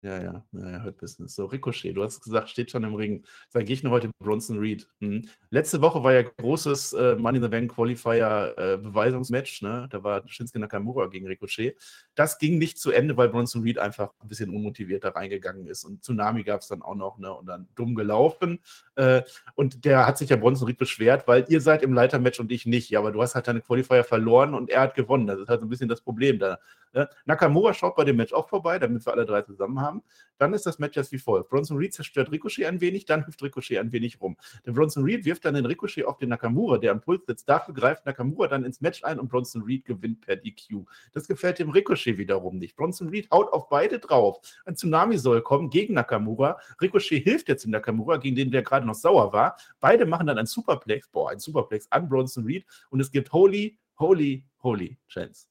Ja, ja, ja, Hurt Business. So, Ricochet, du hast gesagt, steht schon im Ring. Sein Gegner heute Bronson Reed. Hm. Letzte Woche war ja großes äh, Money in the Bank Qualifier äh, Beweisungsmatch. Ne? Da war Shinsuke Nakamura gegen Ricochet. Das ging nicht zu Ende, weil Bronson Reed einfach ein bisschen unmotiviert da reingegangen ist. Und Tsunami gab es dann auch noch ne? und dann dumm gelaufen. Äh, und der hat sich ja Bronson Reed beschwert, weil ihr seid im Leitermatch und ich nicht. Ja, aber du hast halt deine Qualifier verloren und er hat gewonnen. Das ist halt so ein bisschen das Problem da. Nakamura schaut bei dem Match auch vorbei, damit wir alle drei zusammen haben. Dann ist das Match jetzt wie folgt. Bronson Reed zerstört Ricochet ein wenig, dann hüpft Ricochet ein wenig rum. Der Bronson Reed wirft dann den Ricochet auf den Nakamura, der am Puls sitzt. Dafür greift Nakamura dann ins Match ein und Bronson Reed gewinnt per DQ. Das gefällt dem Ricochet wiederum nicht. Bronson Reed haut auf beide drauf. Ein Tsunami soll kommen gegen Nakamura. Ricochet hilft jetzt dem Nakamura, gegen den der gerade noch sauer war. Beide machen dann ein Superplex, boah, ein Superplex an Bronson Reed und es gibt Holy, Holy, Holy Chance.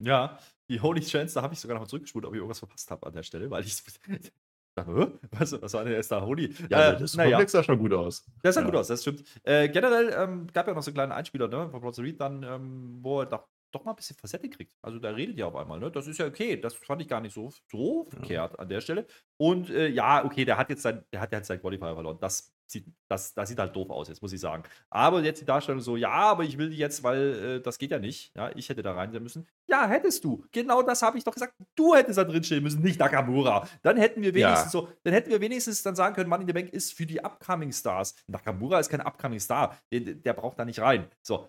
Ja, die Holy Chance, da habe ich sogar noch mal zurückgespult, ob ich irgendwas verpasst habe an der Stelle, weil ich dachte, was, was war denn jetzt da Holy? Ja, äh, das naja. sah schon gut aus. Das sah ja. gut aus, das stimmt. Äh, generell ähm, gab ja noch so einen kleinen Einspieler ne, von Bronson Reed, dann, ähm, wo er doch, doch mal ein bisschen Facette kriegt. Also da redet ja auf einmal, ne? Das ist ja okay. Das fand ich gar nicht so, so ja. verkehrt an der Stelle. Und äh, ja, okay, der hat jetzt sein, der hat jetzt sein Qualifier verloren. Das sieht, das, das sieht halt doof aus, jetzt muss ich sagen. Aber jetzt die Darstellung so, ja, aber ich will die jetzt, weil äh, das geht ja nicht. Ja, ich hätte da rein sein müssen. Ja, hättest du. Genau das habe ich doch gesagt. Du hättest da drin stehen müssen, nicht Nakamura. Dann hätten wir wenigstens ja. so, dann hätten wir wenigstens dann sagen können, Money in the Bank ist für die Upcoming Stars. Nakamura ist kein Upcoming Star. Der, der braucht da nicht rein. So.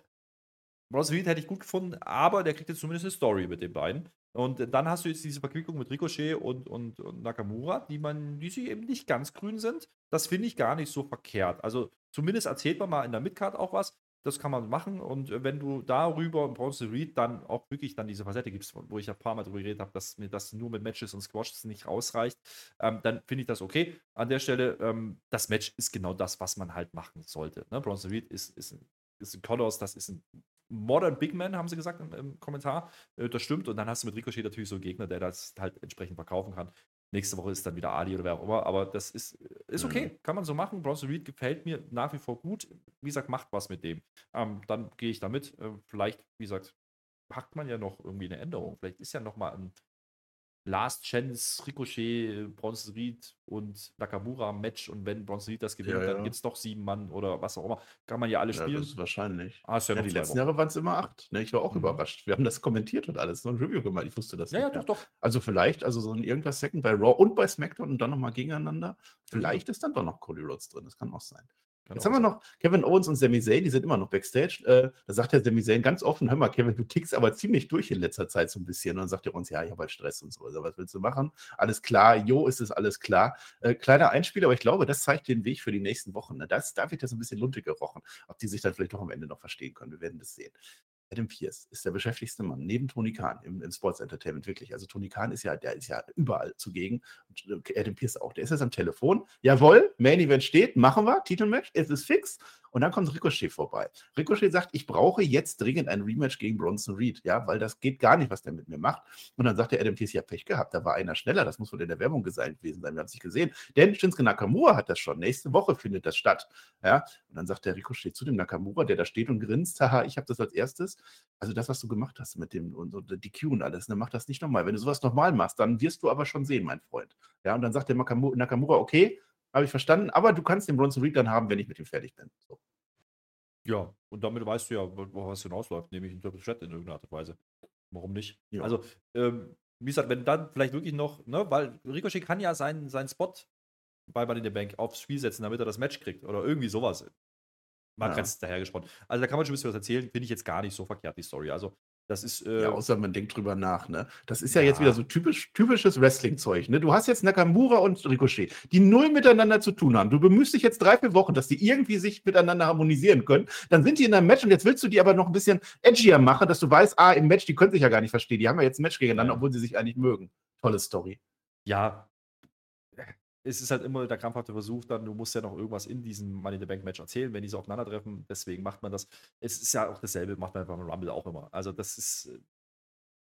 Bronze Reed hätte ich gut gefunden, aber der kriegt jetzt zumindest eine Story mit den beiden. Und dann hast du jetzt diese Verquickung mit Ricochet und, und, und Nakamura, die man, die sie eben nicht ganz grün sind. Das finde ich gar nicht so verkehrt. Also zumindest erzählt man mal in der Midcard auch was. Das kann man machen. Und wenn du darüber im Bronze Reed dann auch wirklich dann diese Facette gibst, wo ich ein paar Mal darüber geredet habe, dass mir das nur mit Matches und Squashes nicht ausreicht, ähm, dann finde ich das okay. An der Stelle, ähm, das Match ist genau das, was man halt machen sollte. Ne? Bronze Reed ist, ist, ein, ist ein Colors, das ist ein Modern Big Man, haben sie gesagt im, im Kommentar. Äh, das stimmt. Und dann hast du mit Ricochet natürlich so einen Gegner, der das halt entsprechend verkaufen kann. Nächste Woche ist dann wieder Ali oder wer auch immer. Aber das ist, ist okay. Mhm. Kann man so machen. Bronson Reed gefällt mir nach wie vor gut. Wie gesagt, macht was mit dem. Ähm, dann gehe ich damit. Äh, vielleicht, wie gesagt, packt man ja noch irgendwie eine Änderung. Vielleicht ist ja noch mal ein Last Chance, Ricochet, Bronson Reed und Nakamura Match und wenn Bronson Reed das gewinnt, ja, ja. dann gibt es doch sieben Mann oder was auch immer. Kann man ja alle spielen. Ja, das ist wahrscheinlich. Ah, ist ja, die letzten Jahre waren es immer acht. Ne? Ich war auch mhm. überrascht. Wir haben das kommentiert und alles, so ein Review gemacht. Ich wusste das ja, nicht. Ja, doch, doch. Also vielleicht, also so ein irgendwas Second bei Raw und bei SmackDown und dann nochmal gegeneinander. Vielleicht ist dann doch noch Cody Rhodes drin. Das kann auch sein. Jetzt haben wir noch Kevin Owens und Sami Zayn, die sind immer noch Backstage. Äh, da sagt der Sami Zayn ganz offen: Hör mal, Kevin, du tickst aber ziemlich durch in letzter Zeit so ein bisschen. Und dann sagt er uns: Ja, ich habe halt Stress und so. Also, was willst du machen? Alles klar, jo, ist es alles klar. Äh, kleiner Einspieler, aber ich glaube, das zeigt den Weg für die nächsten Wochen. Ne? Das, da wird ja so ein bisschen Lunte gerochen. Ob die sich dann vielleicht doch am Ende noch verstehen können, wir werden das sehen. Adam Pierce ist der beschäftigste Mann neben Tony Khan im, im Sports Entertainment, wirklich. Also Tony Khan ist ja, der ist ja überall zugegen. Und äh, Adam Pierce auch. Der ist jetzt am Telefon. Jawohl, Main Event steht, machen wir, Titelmatch, es ist fix. Und dann kommt Ricochet vorbei. Ricochet sagt, ich brauche jetzt dringend ein Rematch gegen Bronson Reed, ja, weil das geht gar nicht, was der mit mir macht. Und dann sagt der Adam Pierce, ja, Pech gehabt, da war einer schneller, das muss wohl in der Werbung gewesen sein, wir haben es nicht gesehen. Denn Shinsuke Nakamura hat das schon, nächste Woche findet das statt, ja. Und dann sagt der Ricochet zu dem Nakamura, der da steht und grinst, haha, ich habe das als erstes. Also das, was du gemacht hast mit dem und, und die Q und alles, ne, mach das nicht nochmal. Wenn du sowas nochmal machst, dann wirst du aber schon sehen, mein Freund. Ja, und dann sagt der Nakamura, Nakamura okay, habe ich verstanden, aber du kannst den Bronson Reed dann haben, wenn ich mit ihm fertig bin. So. Ja, und damit weißt du ja, es hinausläuft, nämlich ein Triple Threat in irgendeiner Art und Weise. Warum nicht? Ja. Also, ähm, wie gesagt, wenn dann vielleicht wirklich noch, ne, weil Ricochet kann ja seinen, seinen Spot bei Money in the Bank aufs Spiel setzen, damit er das Match kriegt oder irgendwie sowas. Mal Ja. ganz dahergesponnen. Also, da kann man schon ein bisschen was erzählen, finde ich jetzt gar nicht so verkehrt, die Story. Also, das ist. Äh, Ja, außer man denkt drüber nach, ne? Das ist ja, Ja. jetzt wieder so typisch, typisches Wrestling-Zeug, ne? Du hast jetzt Nakamura und Ricochet, die null miteinander zu tun haben. Du bemühst dich jetzt drei, vier Wochen, dass die irgendwie sich miteinander harmonisieren können. Dann sind die in einem Match und jetzt willst du die aber noch ein bisschen edgier machen, dass du weißt, ah, im Match, die können sich ja gar nicht verstehen. Die haben ja jetzt ein Match gegeneinander, Ja. obwohl sie sich eigentlich mögen. Tolle Story. ja, es ist halt immer der krampfhafte Versuch, dann, du musst ja noch irgendwas in diesem Money in the Bank Match erzählen, wenn die so aufeinandertreffen. Deswegen macht man das. Es ist ja auch dasselbe, macht man beim Rumble auch immer. Also, das ist. äh,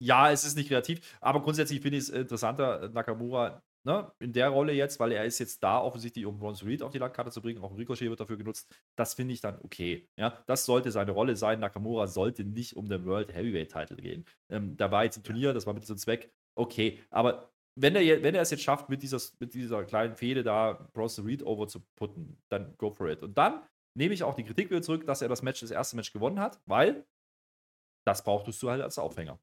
Ja, es ist nicht kreativ, aber grundsätzlich finde ich es interessanter, äh, Nakamura ne, in der Rolle jetzt, weil er ist jetzt da offensichtlich, um Bronson Reed auf die Landkarte zu bringen. Auch ein Ricochet wird dafür genutzt. Das finde ich dann okay. Ja, das sollte seine Rolle sein. Nakamura sollte nicht um den World Heavyweight Title gehen. Ähm, da war jetzt ein Turnier, das war mit so einem Zweck. Okay, aber wenn er, wenn er es jetzt schafft, mit dieser, mit dieser kleinen Fehde da Bronson Reed over zu putten, dann go for it. Und dann nehme ich auch die Kritik wieder zurück, dass er das Match, das erste Match gewonnen hat, weil das brauchtest du halt als Aufhänger.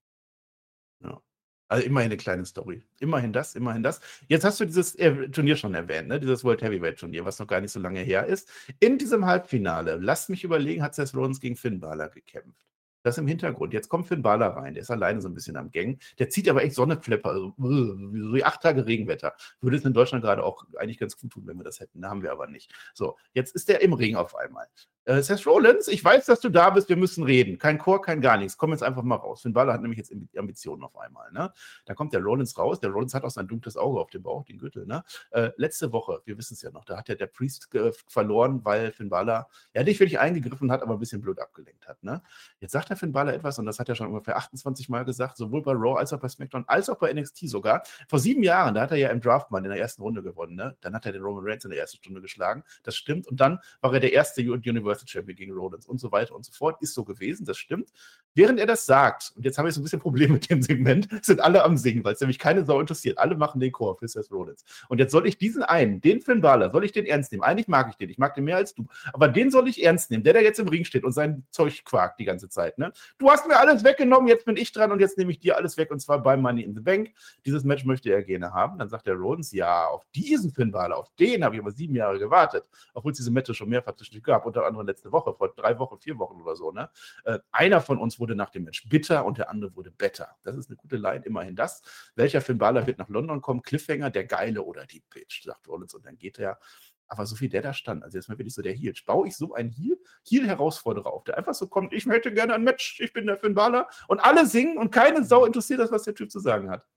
Also immerhin eine kleine Story. Immerhin das, immerhin das. Jetzt hast du dieses äh, Turnier schon erwähnt, ne? dieses World Heavyweight Turnier, was noch gar nicht so lange her ist. In diesem Halbfinale, lasst mich überlegen, hat Seth Rollins gegen Finn Balor gekämpft. Das im Hintergrund. Jetzt kommt Finn Balor rein, der ist alleine so ein bisschen am Gang. Der zieht aber echt Sonneflepper, also äh, wie so acht Tage Regenwetter. Würde es in Deutschland gerade auch eigentlich ganz gut tun, wenn wir das hätten. Da haben wir aber nicht. So, jetzt ist der im Ring auf einmal. Äh, Seth Rollins, ich weiß, dass du da bist, wir müssen reden. Kein Chor, kein gar nichts. Komm jetzt einfach mal raus. Finn Balor hat nämlich jetzt Ambitionen auf einmal. Ne? Da kommt der Rollins raus. Der Rollins hat auch sein dunkles Auge auf dem Bauch, den Gürtel. Ne? Äh, letzte Woche, wir wissen es ja noch, da hat ja der Priest verloren, weil Finn Balor, ja nicht wirklich eingegriffen hat, aber ein bisschen blöd abgelenkt hat. Ne? Jetzt sagt der Finn Balor etwas, und das hat er schon ungefähr 28 Mal gesagt, sowohl bei Raw als auch bei SmackDown, als auch bei NXT sogar. Vor sieben Jahren, da hat er ja im Draftman in der ersten Runde gewonnen. Ne? Dann hat er den Roman Reigns in der ersten Stunde geschlagen. Das stimmt. Und dann war er der erste Universal Champion gegen Rollins und so weiter und so fort. Ist so gewesen, das stimmt. Während er das sagt, und jetzt habe ich so ein bisschen Probleme mit dem Segment, sind alle am Singen, weil es nämlich keine Sau interessiert. Alle machen den Chor für Seth Rollins. Und jetzt soll ich diesen einen, den Finn Balor, soll ich den ernst nehmen? Eigentlich mag ich den, ich mag den mehr als du. Aber den soll ich ernst nehmen, der da jetzt im Ring steht und sein Zeug quakt die ganze Zeit. Ne? Du hast mir alles weggenommen, jetzt bin ich dran und jetzt nehme ich dir alles weg und zwar bei Money in the Bank. Dieses Match möchte er gerne haben. Dann sagt der Rollins, ja, auf diesen Finn Balor, auf den habe ich aber sieben Jahre gewartet. Obwohl es diese Matches schon mehrfach zwischendurch gab, unter anderem letzte Woche, vor drei Wochen, vier Wochen oder so. Ne? Äh, einer von uns wurde nach dem Match bitter und der andere wurde better. Das ist eine gute Line, immerhin das. Welcher Finn Balor wird nach London kommen? Cliffhanger, der Geile oder die Bitch, sagt Rollins und dann geht er. Aber so wie der da stand, also jetzt mal wirklich so der Heel. Baue ich so einen Heel, Heel-Herausforderer auf, der einfach so kommt, ich möchte gerne ein Match, ich bin der Finn Balor und alle singen und keine Sau interessiert das, was der Typ zu sagen hat.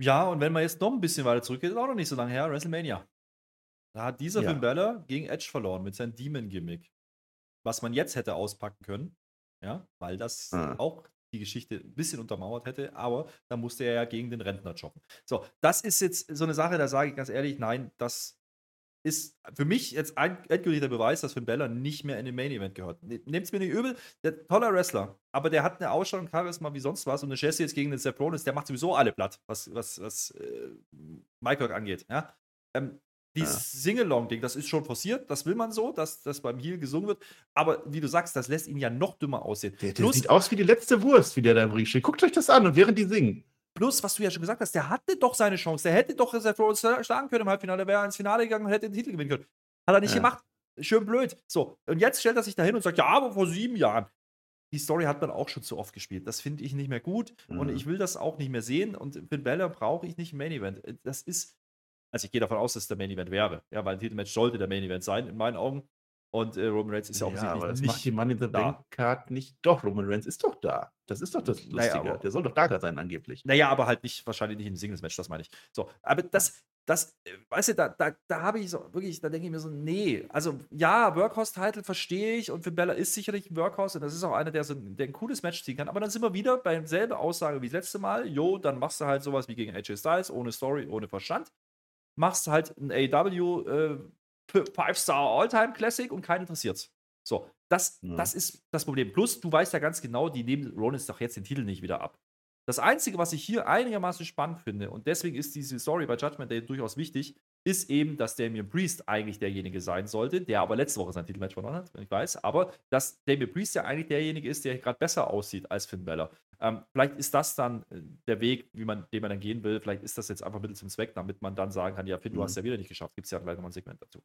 Ja, und wenn man jetzt noch ein bisschen weiter zurückgeht, ist auch noch nicht so lange her, WrestleMania. Da hat dieser Ja. Finn Balor gegen Edge verloren mit seinem Demon-Gimmick. Was man jetzt hätte auspacken können, ja, weil das Ah. auch die Geschichte ein bisschen untermauert hätte, aber da musste er ja gegen den Rentner jobben. So, das ist jetzt so eine Sache, da sage ich ganz ehrlich, nein, das ist für mich jetzt ein endgültiger Beweis, dass Finn Balor nicht mehr in den Main Event gehört. Nehmt es mir nicht übel, der toller Wrestler, aber der hat eine Ausstrahlung, Charisma wie sonst was und eine Jesse jetzt gegen den Seth Rollins, der macht sowieso alle platt, was, was, was äh, Mike angeht. Ja? Ähm, dieses Singalong-Ding, das ist schon forciert, das will man so, dass das beim Heel gesungen wird, aber wie du sagst, das lässt ihn ja noch dümmer aussehen. Der, der Plus, sieht aus wie die letzte Wurst, wie der da im Ring steht. Guckt euch das an und während die singen. plus, was du ja schon gesagt hast, der hatte doch seine Chance, der hätte doch Seth Rollins schlagen können im Halbfinale, wäre ins Finale gegangen und hätte den Titel gewinnen können. Hat er nicht Ja. gemacht. schön blöd. So, und jetzt stellt er sich da hin und sagt, ja, aber vor sieben Jahren. Die Story hat man auch schon zu oft gespielt. Das finde ich nicht mehr gut mhm. und ich will das auch nicht mehr sehen. Und Finn Balor brauche ich nicht im Main Event. Das ist, also ich gehe davon aus, dass es der Main Event wäre. Ja, weil ein Titelmatch sollte der Main Event sein, in meinen Augen. Und äh, Roman Reigns ist ja, ja aber das nicht macht die Money in the Bank Card nicht. Doch, Roman Reigns ist doch da. Das ist doch das Lustige. Naja, aber, der soll doch da sein, angeblich. Naja, aber halt nicht, wahrscheinlich nicht im Singles-Match, das meine ich. So, aber das, das, äh, weißt du, da, da, da habe ich so, wirklich, da denke ich mir so, nee. Also, ja, Workhouse-Title verstehe ich und für Bella ist sicherlich ein Workhouse und das ist auch einer, der, so, der ein cooles Match ziehen kann. Aber dann sind wir wieder bei derselben Aussage wie das letzte Mal. Jo, dann machst du halt sowas wie gegen AJ Styles, ohne Story, ohne Verstand. Machst halt ein AW äh, Five-Star All-Time Classic und keinen interessiert's. So, das, ja. das ist das Problem. Plus, du weißt ja ganz genau, die nehmen Rollins doch jetzt den Titel nicht wieder ab. Das Einzige, was ich hier einigermaßen spannend finde, und deswegen ist diese Story bei Judgment Day durchaus wichtig, ist eben, dass Damian Priest eigentlich derjenige sein sollte, der aber letzte Woche sein Titelmatch verloren hat, wenn ich weiß, aber dass Damian Priest ja eigentlich derjenige ist, der gerade besser aussieht als Finn Balor. Ähm, vielleicht ist das dann äh, der Weg, wie man, den man dann gehen will. Vielleicht ist das jetzt einfach Mittel zum Zweck, damit man dann sagen kann, ja, Finn, du mhm. hast ja wieder nicht geschafft. Gibt es ja gleich nochmal ein Segment dazu.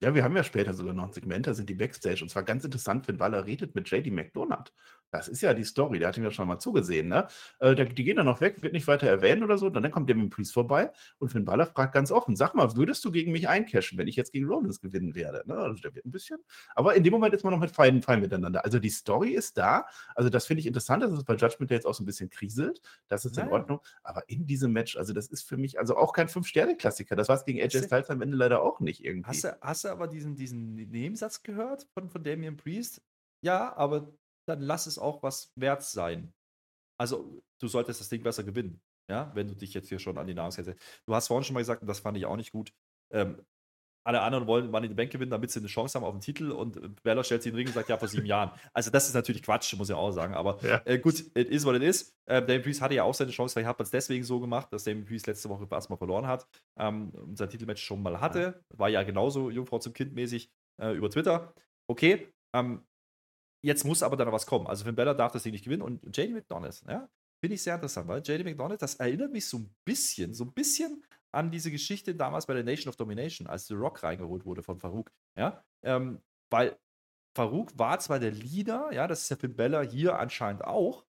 Ja, wir haben ja später sogar noch ein Segment, da sind die Backstage. Und zwar ganz interessant, wenn Waller redet mit JD McDonald. Das ist ja die Story, der hat ihm ja schon mal zugesehen, ne? Äh, die gehen dann noch weg, wird nicht weiter erwähnt oder so. Und dann kommt Damien Priest vorbei und Finn Balor fragt ganz offen: Sag mal, würdest du gegen mich eincashen, wenn ich jetzt gegen Rollins gewinnen werde? Ne? Also der wird ein bisschen. Aber in dem Moment ist man noch mit feinen fein miteinander. Also die Story ist da. Also das finde ich interessant, dass es bei Judgment jetzt auch so ein bisschen kriselt. Das ist in Ordnung. Aber in diesem Match, also das ist für mich also auch kein Fünf-Sterne-Klassiker. Das war es gegen AJ Styles am Ende leider auch nicht irgendwie. Hast du, hast du aber diesen, diesen Nebensatz gehört von, von Damien Priest? Ja, aber dann lass es auch was wert sein. Also, du solltest das Ding besser gewinnen, ja, wenn du dich jetzt hier schon an die Nahrungskette. Du hast vorhin schon mal gesagt, und das fand ich auch nicht gut. Ähm, alle anderen wollen Money in the Bank gewinnen, damit sie eine Chance haben auf den Titel und Bella stellt sich in den Ring und sagt, ja, vor sieben Jahren. Also, das ist natürlich Quatsch, muss ich auch sagen. Aber ja. äh, gut, it is what it is. Äh, Damien Priest hatte ja auch seine Chance, vielleicht hat man es deswegen so gemacht, dass Damien Priest letzte Woche erstmal verloren hat ähm, und sein Titelmatch schon mal hatte. War ja genauso Jungfrau zum Kind mäßig äh, über Twitter. Okay, ähm, Jetzt muss aber dann noch was kommen. Also Finn Bella darf das Ding nicht gewinnen und JD McDonald, ja, finde ich sehr interessant, weil JD McDonald, das erinnert mich so ein bisschen, so ein bisschen an diese Geschichte damals bei der Nation of Domination, als The Rock reingeholt wurde von Farouk, ja, ähm, weil Farouk war zwar der Leader, ja, das ist ja Finn Bella hier anscheinend auch,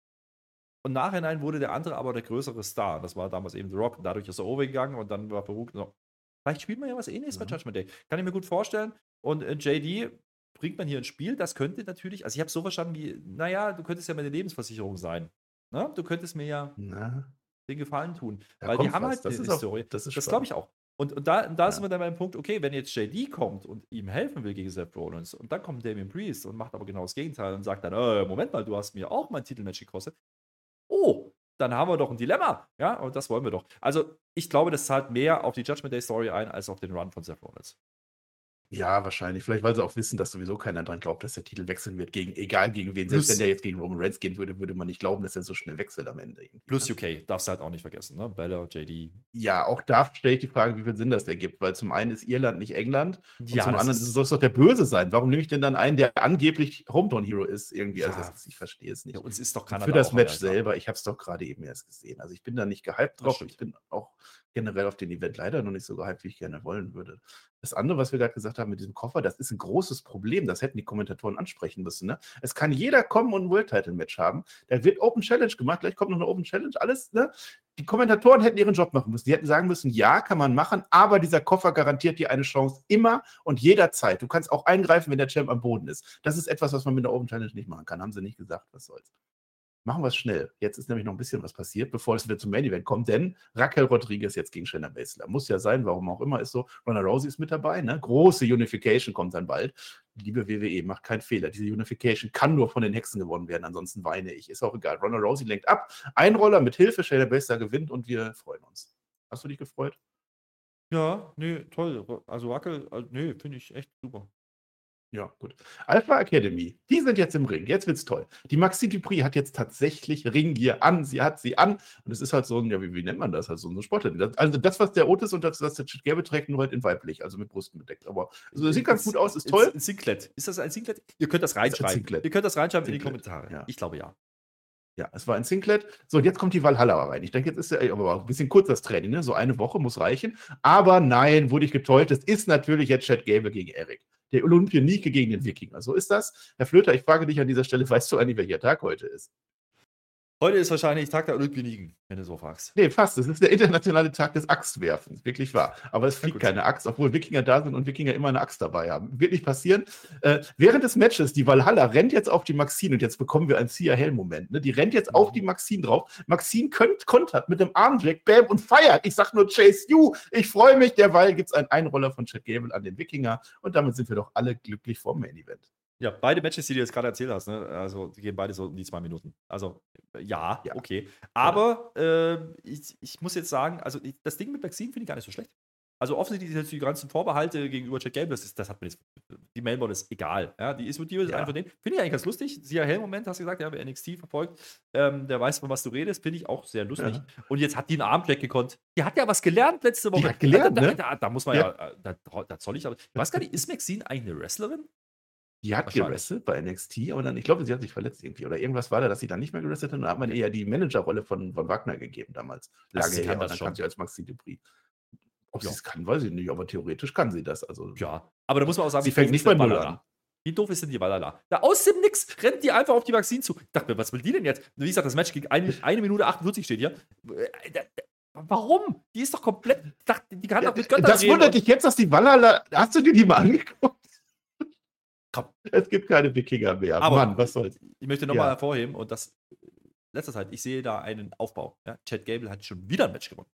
und nachhinein wurde der andere aber der größere Star. Das war damals eben The Rock. Dadurch ist er overgegangen und dann war Farouk so. Vielleicht spielt man ja was ähnliches mhm. bei Judgment Day. Kann ich mir gut vorstellen. Und äh, JD bringt man hier ins Spiel. Das könnte natürlich, also ich habe es so verstanden wie, naja, du könntest ja meine Lebensversicherung sein. Ne? Du könntest mir ja Na? Den Gefallen tun. Da weil die haben was. halt das Story. Auch, das das glaube ich auch. Und, und da, da ja. sind wir dann beim Punkt, okay, wenn jetzt JD kommt und ihm helfen will gegen Seth Rollins und dann kommt Damien Priest und macht aber genau das Gegenteil und sagt dann, äh, Moment mal, du hast mir auch mein Titelmatch gekostet. Oh, dann haben wir doch ein Dilemma. Ja, und das wollen wir doch. Also, ich glaube, das zahlt mehr auf die Judgment Day Story ein, als auf den Run von Seth Rollins. Ja, wahrscheinlich. Vielleicht, weil sie auch wissen, dass sowieso keiner dran glaubt, dass der Titel wechseln wird, gegen, egal gegen wen. Selbst Plus, wenn der jetzt gegen Roman Reigns gehen würde, würde man nicht glauben, dass er so schnell wechselt am Ende. Plus ne? UK, darfst du halt auch nicht vergessen, ne? Bella, JD. Ja, auch da stelle ich die Frage, wie viel Sinn das ergibt, weil zum einen ist Irland nicht England und ja, zum anderen soll es doch der Böse sein. Warum nehme ich denn dann einen, der angeblich Hometown Hero ist, irgendwie? Also, ja. Also, ich verstehe es nicht. Ja, uns ist doch Kanada Für das Match selber, ich habe es doch gerade eben erst gesehen. Also, ich bin da nicht gehypt drauf. Ich bin auch generell auf den Event leider noch nicht so gehypt, wie ich gerne wollen würde. Das andere, was wir gerade gesagt haben mit diesem Koffer, das ist ein großes Problem. Das hätten die Kommentatoren ansprechen müssen. Ne? Es kann jeder kommen und ein World Title Match haben. Da wird Open Challenge gemacht. Gleich kommt noch eine Open Challenge. Alles. Ne? Die Kommentatoren hätten ihren Job machen müssen. Die hätten sagen müssen: Ja, kann man machen, aber dieser Koffer garantiert dir eine Chance immer und jederzeit. Du kannst auch eingreifen, wenn der Champ am Boden ist. Das ist etwas, was man mit der Open Challenge nicht machen kann. Haben sie nicht gesagt. Was soll's. Machen wir es schnell. Jetzt ist nämlich noch ein bisschen was passiert, bevor es wieder zum Main Event kommt, denn Raquel Rodriguez jetzt gegen Shayna Baszler. Muss ja sein, warum auch immer, ist so. Ronda Rousey ist mit dabei, ne? Große Unification kommt dann bald. Liebe WWE, macht keinen Fehler. Diese Unification kann nur von den Hexen gewonnen werden, ansonsten weine ich. Ist auch egal. Ronda Rousey lenkt ab. Ein Roller mit Hilfe, Shayna Baszler gewinnt und wir freuen uns. Hast du dich gefreut? Ja, nee, toll. Also Raquel, also, nee, finde ich echt super. Ja, gut. Alpha Academy, die sind jetzt im Ring. Jetzt wird's toll. Die Maxi Dupri hat jetzt tatsächlich Ringgear an. Sie hat sie an. Und es ist halt so ein, ja, wie, wie nennt man das? Halt so ein Sportler. Also das, was der Otis und das, was der Chit Gelbe trägt, nur halt in weiblich, also mit Brüsten bedeckt. Aber also, das sieht ganz gut aus, ist toll. Ein Singlet. Ist das ein Singlet? Ihr könnt das reinschreiben. Ihr könnt das reinschreiben Singlet. in die Kommentare. Ja. Ich glaube ja. Ja, es war ein Singlet. So, und jetzt kommt die Valhalla rein. Ich denke, jetzt ist ja aber ein bisschen kurz das Training, ne? So eine Woche muss reichen. Aber nein, wurde ich getäuscht. Es ist natürlich jetzt Chad Gable gegen Eric. Der Olympionike gegen den Wikinger. So ist das. Herr Flöter, ich frage dich an dieser Stelle, weißt du eigentlich, welcher Tag heute ist? Heute ist wahrscheinlich Tag der Olympioniken, wenn du so fragst. Nee, fast. Es ist der internationale Tag des Axtwerfens. Wirklich wahr. Aber es fliegt gut. keine Axt, obwohl Wikinger da sind und Wikinger immer eine Axt dabei haben. Wird nicht passieren. Äh, während des Matches, die Valhalla rennt jetzt auf die Maxine und jetzt bekommen wir einen Sia Hell-Moment. Ne? Die rennt jetzt auf Mhm. die Maxine drauf. Maxine könnt, kontert mit dem Armjack, bam, und feiert. Ich sag nur Chase You. Ich freue mich. Derweil gibt es einen Einroller von Chad Gable an den Wikinger und damit sind wir doch alle glücklich vom Main Event. Ja, beide Matches, die du jetzt gerade erzählt hast, ne? also die gehen beide so um die zwei Minuten. Also ja, Ja. okay. Aber äh, ich, ich muss jetzt sagen, also ich, das Ding mit Maxine finde ich gar nicht so schlecht. Also offensichtlich jetzt die ganzen Vorbehalte gegenüber Chad Gable, das, ist, das hat mir jetzt, die Mailboard ist egal. Ja, die ist die ist Ja. einfach den. Finde ich eigentlich ganz lustig. Sia Hell-Moment, hast du gesagt, ja, wer NXT verfolgt, ähm, der weiß, von was du redest, finde ich auch sehr lustig. Ja. Und jetzt hat die einen Armjack gekonnt. Die hat ja was gelernt letzte Woche. hat gelernt, da, da, ne? da, da muss man ja, äh, da, da zoll ich aber. Ich weiß gar nicht, ist Maxine eigentlich eine Wrestlerin? Die hat gewrestelt bei NXT, aber dann, ich glaube, sie hat sich verletzt irgendwie. Oder irgendwas war da, dass sie dann nicht mehr gewrestelt hat. Und dann hat man ihr ja die Managerrolle von, von Wagner gegeben damals. Also Lange sie her. dann schon. kam sie als Maxi Dupri. Ob Ja. sie es kann, weiß ich nicht, aber theoretisch kann sie das. Also, Ja, aber da muss man auch sagen, Sie fängt nicht bei Null Valhalla? an. Wie doof ist denn die Valhalla? Da aus dem Nix rennt die einfach auf die Maxine zu. Ich dachte mir, was will die denn jetzt? Wie gesagt, das Match ging eine, eine Minute 48 steht hier. Äh, da- da- Warum? Die ist doch komplett. Die kann doch mit Göttern das wundert und- dich jetzt, dass die Wallala. Hast du dir die mal angeguckt? Komm. Es gibt keine Wikinger mehr. Aber- Mann, was soll's. Ich möchte nochmal Ja. hervorheben und das letzter Zeit, ich sehe da einen Aufbau. Ja? Chad Gable hat schon wieder ein Match gewonnen.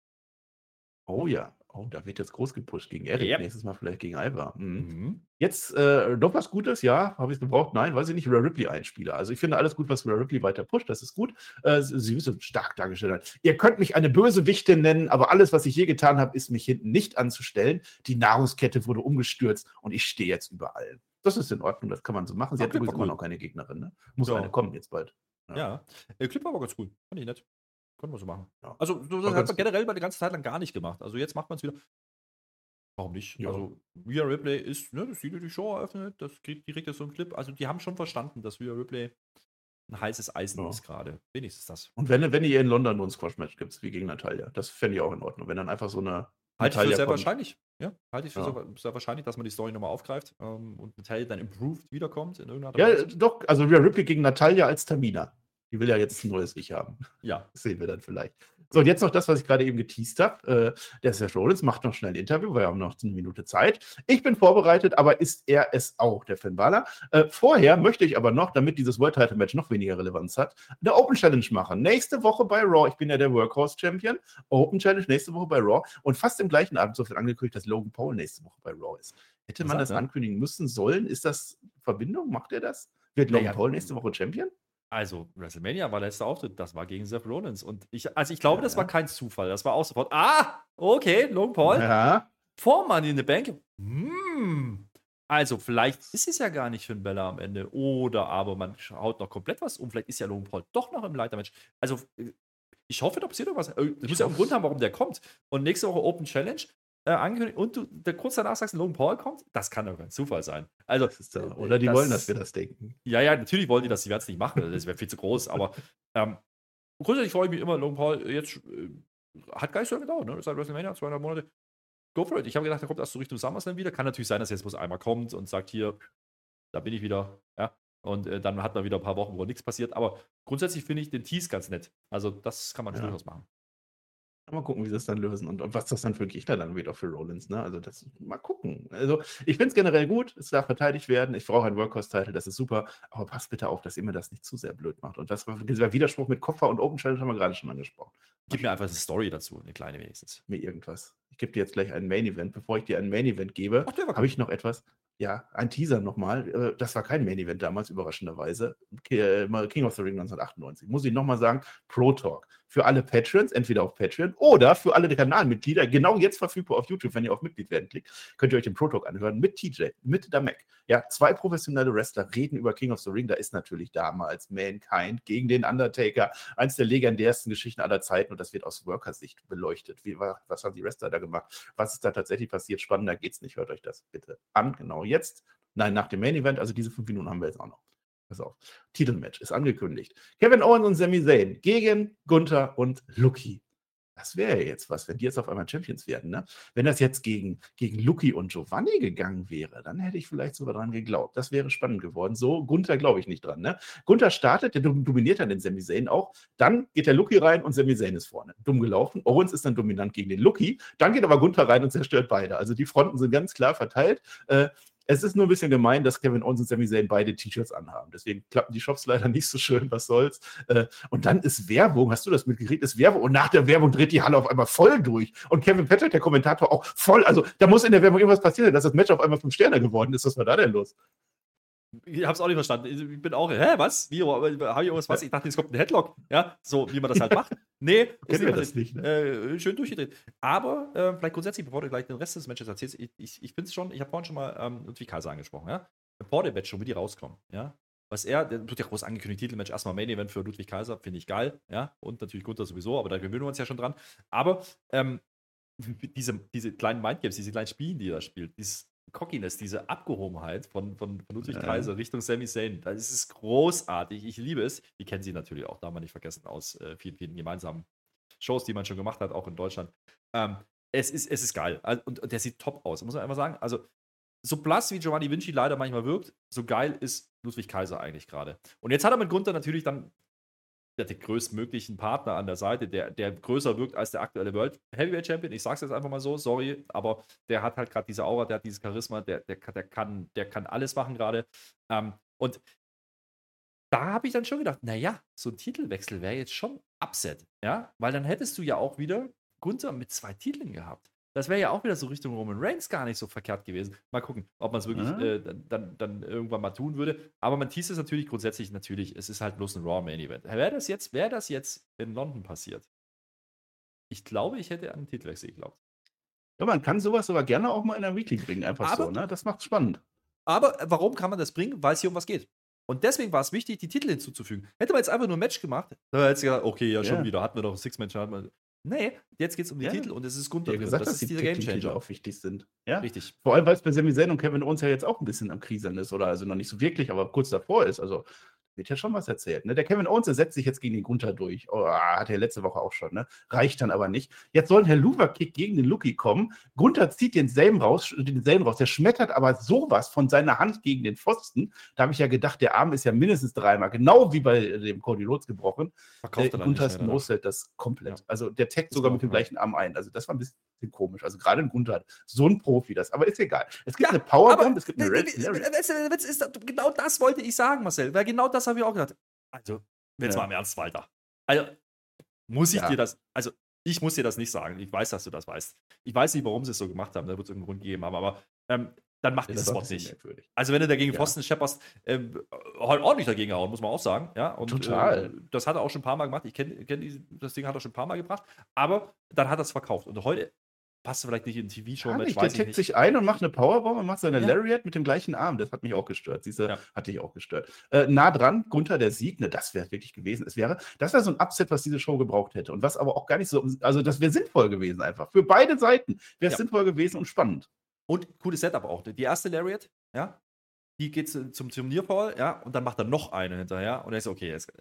Oh ja. Oh, da wird jetzt groß gepusht gegen Eric. Yep. Nächstes Mal vielleicht gegen Alba. Mhm. Mhm. Jetzt äh, noch was Gutes, ja, habe ich es gebraucht? Nein, weiß ich nicht, Rhea Ripley einspieler. Also ich finde alles gut, was Rhea Ripley weiter pusht, das ist gut. Äh, sie ist stark dargestellt. Ihr könnt mich eine Bösewichtin nennen, aber alles, was ich je getan habe, ist mich hinten nicht anzustellen. Die Nahrungskette wurde umgestürzt und ich stehe jetzt über allen. Das ist in Ordnung, das kann man so machen. Sie Ja, hat übrigens war immer cool. noch keine Gegnerin, ne? Muss Ja. eine kommen jetzt bald. Ja. Ja. Der Clip war aber ganz cool. Fand ich nett. Können wir so machen. Ja. Also, so, das hat man generell bei der ganzen Zeit lang gar nicht gemacht. Also, jetzt macht man es wieder. Warum nicht? Ja. Also, Rhea Ripley ist, ne, das sieht die Show eröffnet, das kriegt direkt so ein Clip. Also, die haben schon verstanden, dass Rhea Ripley ein heißes Eisen Ja. ist gerade. Wenigstens das. Und wenn, wenn ihr in London nur ein Squash-Match gibt, wie gegen Natalia, das fände ich auch in Ordnung. Wenn dann einfach so eine. Halte ich für sehr kommt. wahrscheinlich. Ja, halte ich für Ja. sehr, sehr wahrscheinlich, dass man die Story nochmal aufgreift ähm, und Natalia dann improved wiederkommt in irgendeiner Ja, Weise. doch, also Rhea Ripley gegen Natalia als Tamina. Die will ja jetzt ein neues Ich haben. Ja. Das sehen wir dann vielleicht. So, und jetzt noch das, was ich gerade eben geteased habe. Äh, der Seth Rollins macht noch schnell ein Interview, weil wir haben noch eine Minute Zeit. Ich bin vorbereitet, aber ist er es auch, der Finn Balor? Äh, vorher möchte ich aber noch, damit dieses World Title Match noch weniger Relevanz hat, eine Open Challenge machen. Nächste Woche bei Raw. Ich bin ja der Workhorse Champion. Open Challenge nächste Woche bei Raw. Und fast im gleichen Abend so viel angekündigt, dass Logan Paul nächste Woche bei Raw ist. Hätte man das ankündigen müssen sollen? Ist das Verbindung? Macht er das? Wird Logan Paul nächste Woche Champion? Also, WrestleMania war der letzte Auftritt, das war gegen Seth Rollins. Und ich, also ich glaube, Ja, das war kein Zufall. Das war auch sofort, ah, okay, Logan Paul, Ja. vor Money in the Bank. Hm. Also, vielleicht ist es ja gar nicht Finn Bella am Ende. Oder aber man haut noch komplett was um. Vielleicht ist ja Logan Paul doch noch im Leitermatch. Also, äh, ich hoffe, da passiert irgendwas. Äh, Das muss ja auch einen Grund haben, warum der kommt. Und nächste Woche Open Challenge äh, angekündigt. Und du der, kurz danach sagst, Logan Paul kommt. Das kann doch kein Zufall sein. Also, da. Oder die das- wollen, dass wir das denken. ja, ja, natürlich wollen die das, die werden es nicht machen, das wäre viel zu groß, aber ähm, grundsätzlich freue ich mich immer, Logan Paul jetzt äh, hat gar nicht so lange gedauert, ne? Seit WrestleMania, zweieinhalb Monate. Go for it. Ich habe gedacht, er kommt erst so Richtung SummerSlam wieder. Kann natürlich sein, dass er jetzt bloß einmal kommt und sagt, hier, da bin ich wieder, ja. Und äh, dann hat man wieder ein paar Wochen, wo nichts passiert. Aber grundsätzlich finde ich den Tease ganz nett. Also, das kann man Ja. durchaus machen. Mal gucken, wie sie es dann lösen und, was das dann für ein Gegner dann auch für Rollins. Ne? Also, das mal gucken. Also, ich finde es generell gut. Es darf verteidigt werden. Ich brauche einen Workhorse-Title, das ist super. Aber passt bitte auf, dass ihr mir das nicht zu sehr blöd macht. Und das war dieser Widerspruch mit Koffer und Open Challenge haben wir gerade schon angesprochen. Gib mir einfach eine Story dazu, eine kleine wenigstens. Mir irgendwas. Ich gebe dir jetzt gleich einen Main Event. Bevor ich dir einen Main Event gebe, habe ich noch etwas. Ja, ein Teaser nochmal. Äh, Das war kein Main Event damals, überraschenderweise. Äh, King of the Ring 1998. Muss ich nochmal sagen, Pro Talk. Für alle Patrons, entweder auf Patreon oder für alle Kanalmitglieder, genau jetzt verfügbar auf YouTube, wenn ihr auf Mitglied werden klickt, könnt ihr euch den Pro Talk anhören mit TJ, mit der Mac. Ja, zwei professionelle Wrestler reden über King of the Ring. Da ist natürlich damals Mankind gegen den Undertaker, eins der legendärsten Geschichten aller Zeiten und das wird aus Worker-Sicht beleuchtet. Wie, was haben die Wrestler da gemacht? Was ist da tatsächlich passiert? Spannender geht's nicht. Hört euch das bitte an. Genau jetzt. Nein, nach dem Main Event. Also diese fünf Minuten haben wir jetzt auch noch. Pass auf. Titelmatch ist angekündigt. Kevin Owens und Sami Zayn gegen Gunther und Lucky. Das wäre ja jetzt was, wenn die jetzt auf einmal Champions werden. Ne? Wenn das jetzt gegen, gegen Lucky und Giovanni gegangen wäre, dann hätte ich vielleicht sogar dran geglaubt. Das wäre spannend geworden. So, Gunther glaube ich nicht dran. Ne? Gunther startet, der dominiert dann den Sami Zayn auch. Dann geht der Lucky rein und Sami Zayn ist vorne. Dumm gelaufen. Owens ist dann dominant gegen den Lucky. Dann geht aber Gunther rein und zerstört beide. Also die Fronten sind ganz klar verteilt. Äh, es ist nur ein bisschen gemein, dass Kevin Owens und Sami Zayn beide T-Shirts anhaben. Deswegen klappen die Shops leider nicht so schön, was soll's. Äh, und dann ist Werbung, hast du das mitgekriegt, ist Werbung und nach der Werbung dreht die Halle auf einmal voll durch. Und Kevin Patrick, der Kommentator, auch voll. Also da muss in der Werbung irgendwas passieren, dass das Match auf einmal fünf Sterne geworden ist. Was war da denn los? Ich habe es auch nicht verstanden. Ich bin auch, hä, was? Wie, habe ich irgendwas was? Ich dachte, es kommt ein Headlock. Ja, so wie man das halt macht. Nee, Kennen wir das nicht. Ne? Äh, schön durchgedreht. Aber äh, vielleicht grundsätzlich, bevor du gleich den Rest des Matches erzählst, ich, ich, ich finde es schon, ich habe vorhin schon mal ähm, Ludwig Kaiser angesprochen, ja. Vor dem Match schon, wie die rauskommen, ja. Was er, der wird ja groß angekündigt, Titelmatch, erstmal Main Event für Ludwig Kaiser, finde ich geil, ja. Und natürlich Gunther sowieso, aber da gewöhnen wir uns ja schon dran. Aber ähm, diese, diese kleinen Mindgames, diese kleinen Spiele, die er spielt, dieses Cockiness, diese Abgehobenheit von, von, von Ludwig ja. Kaiser Richtung Sami Zayn, das ist großartig. Ich liebe es. Die kennen sie natürlich auch, da man nicht vergessen, aus äh, vielen, vielen gemeinsamen Shows, die man schon gemacht hat, auch in Deutschland. Ähm, es, ist, es ist geil. Und, und der sieht top aus, muss man einfach sagen. Also, so blass wie Giovanni Vinci leider manchmal wirkt, so geil ist Ludwig Kaiser eigentlich gerade. Und jetzt hat er mit Gunther natürlich dann der, der größtmöglichen Partner an der Seite, der, der größer wirkt als der aktuelle World Heavyweight Champion. Ich sage es jetzt einfach mal so, sorry, aber der hat halt gerade diese Aura, der hat dieses Charisma, der, der, der, kann, der kann alles machen gerade. Ähm, und da habe ich dann schon gedacht, naja, so ein Titelwechsel wäre jetzt schon Upset, ja, weil dann hättest du ja auch wieder Gunther mit zwei Titeln gehabt. Das wäre ja auch wieder so Richtung Roman Reigns gar nicht so verkehrt gewesen. Mal gucken, ob man es wirklich mhm. äh, dann, dann irgendwann mal tun würde. Aber man hieß es natürlich grundsätzlich, natürlich, es ist halt bloß ein Raw Main Event. Wäre das jetzt, wäre das jetzt in London passiert? Ich glaube, ich hätte an den Titelwechsel geglaubt. Ja, man kann sowas aber gerne auch mal in der Weekly bringen, einfach aber, so, ne? Das macht spannend. Aber warum kann man das bringen? Weil es hier um was geht. Und deswegen war es wichtig, die Titel hinzuzufügen. Hätte man jetzt einfach nur ein Match gemacht, dann hätte es gesagt, okay, ja, schon yeah. wieder, hatten wir doch ein Six-Match. Nee, jetzt geht es um die ja. Titel und es ist Gunther ja. Gesagt, das dass ist dieser Gamechanger. auch wichtig sind. Ja? Richtig. Vor allem, weil es bei Sami Zayn und Kevin Owens ja jetzt auch ein bisschen am Kriseln ist oder also noch nicht so wirklich, aber kurz davor ist. Also wird ja schon was erzählt. Ne? Der Kevin Owens der setzt sich jetzt gegen den Gunther durch. Oh, hat er letzte Woche auch schon. Ne? Reicht dann aber nicht. Jetzt soll Herr Luva-Kick gegen den Lucky kommen. Gunther zieht denselben raus, denselben raus. Der schmettert aber sowas von seiner Hand gegen den Pfosten. Da habe ich ja gedacht, der Arm ist ja mindestens dreimal, genau wie bei dem Cody Rhodes gebrochen. Verkauft äh, Gunthers No-Set das komplett. Ja. Also der taggt sogar mit dem gleichen Arm ein. Also das war ein bisschen komisch. Also gerade ein Gunther hat so ein Profi das. Aber ist egal. Es gibt eine Powerbomb, es gibt eine Red. Genau das wollte ich sagen, Marcel. Weil genau das habe ich auch gedacht. Also, jetzt ja. mal im Ernst, Walter. Also, muss ich ja. dir das, also, ich muss dir das nicht sagen. Ich weiß, dass du das weißt. Ich weiß nicht, warum sie es so gemacht haben. Da wird es irgendeinen Grund gegeben haben, aber ähm, dann macht dieses Wort nicht. Also, wenn du dagegen ja. Pfosten schepperst, halt ordentlich dagegen hauen, muss man auch sagen. Ja? Und, Total. Äh, das hat er auch schon ein paar Mal gemacht. Ich kenne kenn das Ding, hat er schon ein paar Mal gebracht. Aber dann hat er es verkauft. Und heute passt vielleicht nicht in TV-Show-Match. Der tickt sich ein und macht eine Powerbomb und macht seine ja. Lariat mit dem gleichen Arm. Das hat mich auch gestört. Diese ja. hatte ich auch gestört. Äh, nah dran, Gunther der Sieg, ne, das wäre wirklich gewesen. Es wäre, das wäre so ein Upset, was diese Show gebraucht hätte. Und was aber auch gar nicht so, also das wäre sinnvoll gewesen einfach. Für beide Seiten wäre es sinnvoll gewesen und spannend. Und cooles Setup auch. Die erste Lariat, ja, die geht zum Turnierfall, ja, und dann macht er noch eine hinterher. Und er ist okay, jetzt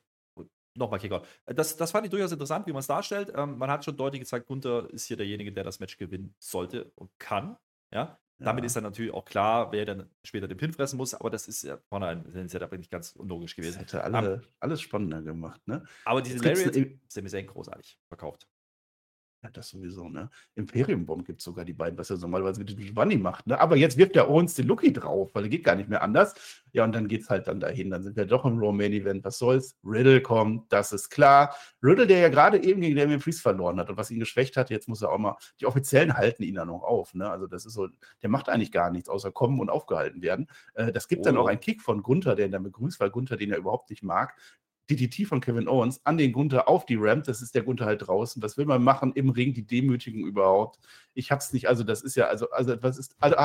nochmal Kickout. Das, das fand ich durchaus interessant, wie man es darstellt. Ähm, man hat schon deutlich gezeigt, Gunther ist hier derjenige, der das Match gewinnen sollte und kann. Ja. Ja. Damit ist dann natürlich auch klar, wer dann später den Pin fressen muss, aber das ist ja vorne ein Setup nicht ganz unlogisch gewesen. Das hätte alle, um, alles spannender gemacht, ne? Aber diese Lariat mir sehr großartig verkauft. Ja, das sowieso, ne? Imperium Bomb gibt es sogar die beiden, was er normalerweise mit dem Giovanni macht, ne? Aber jetzt wirft der Owens den Lucky drauf, weil er geht gar nicht mehr anders. Ja, und dann geht es halt dann dahin. Dann sind wir doch im Raw Main Event. Was soll's? Riddle kommt, das ist klar. Riddle, der ja gerade eben gegen Damien Priest verloren hat und was ihn geschwächt hat, jetzt muss er auch mal, die Offiziellen halten ihn dann noch auf, ne? Also das ist so, der macht eigentlich gar nichts, außer kommen und aufgehalten werden. Äh, das gibt oh. dann auch einen Kick von Gunther, der ihn dann begrüßt, weil Gunther den ja überhaupt nicht mag. DDT von Kevin Owens an den Gunther auf die Ramp. Das ist der Gunther halt draußen. Was will man machen im Ring? Die Demütigung überhaupt. Ich hab's nicht. Also, das ist ja, also, also, was ist, also,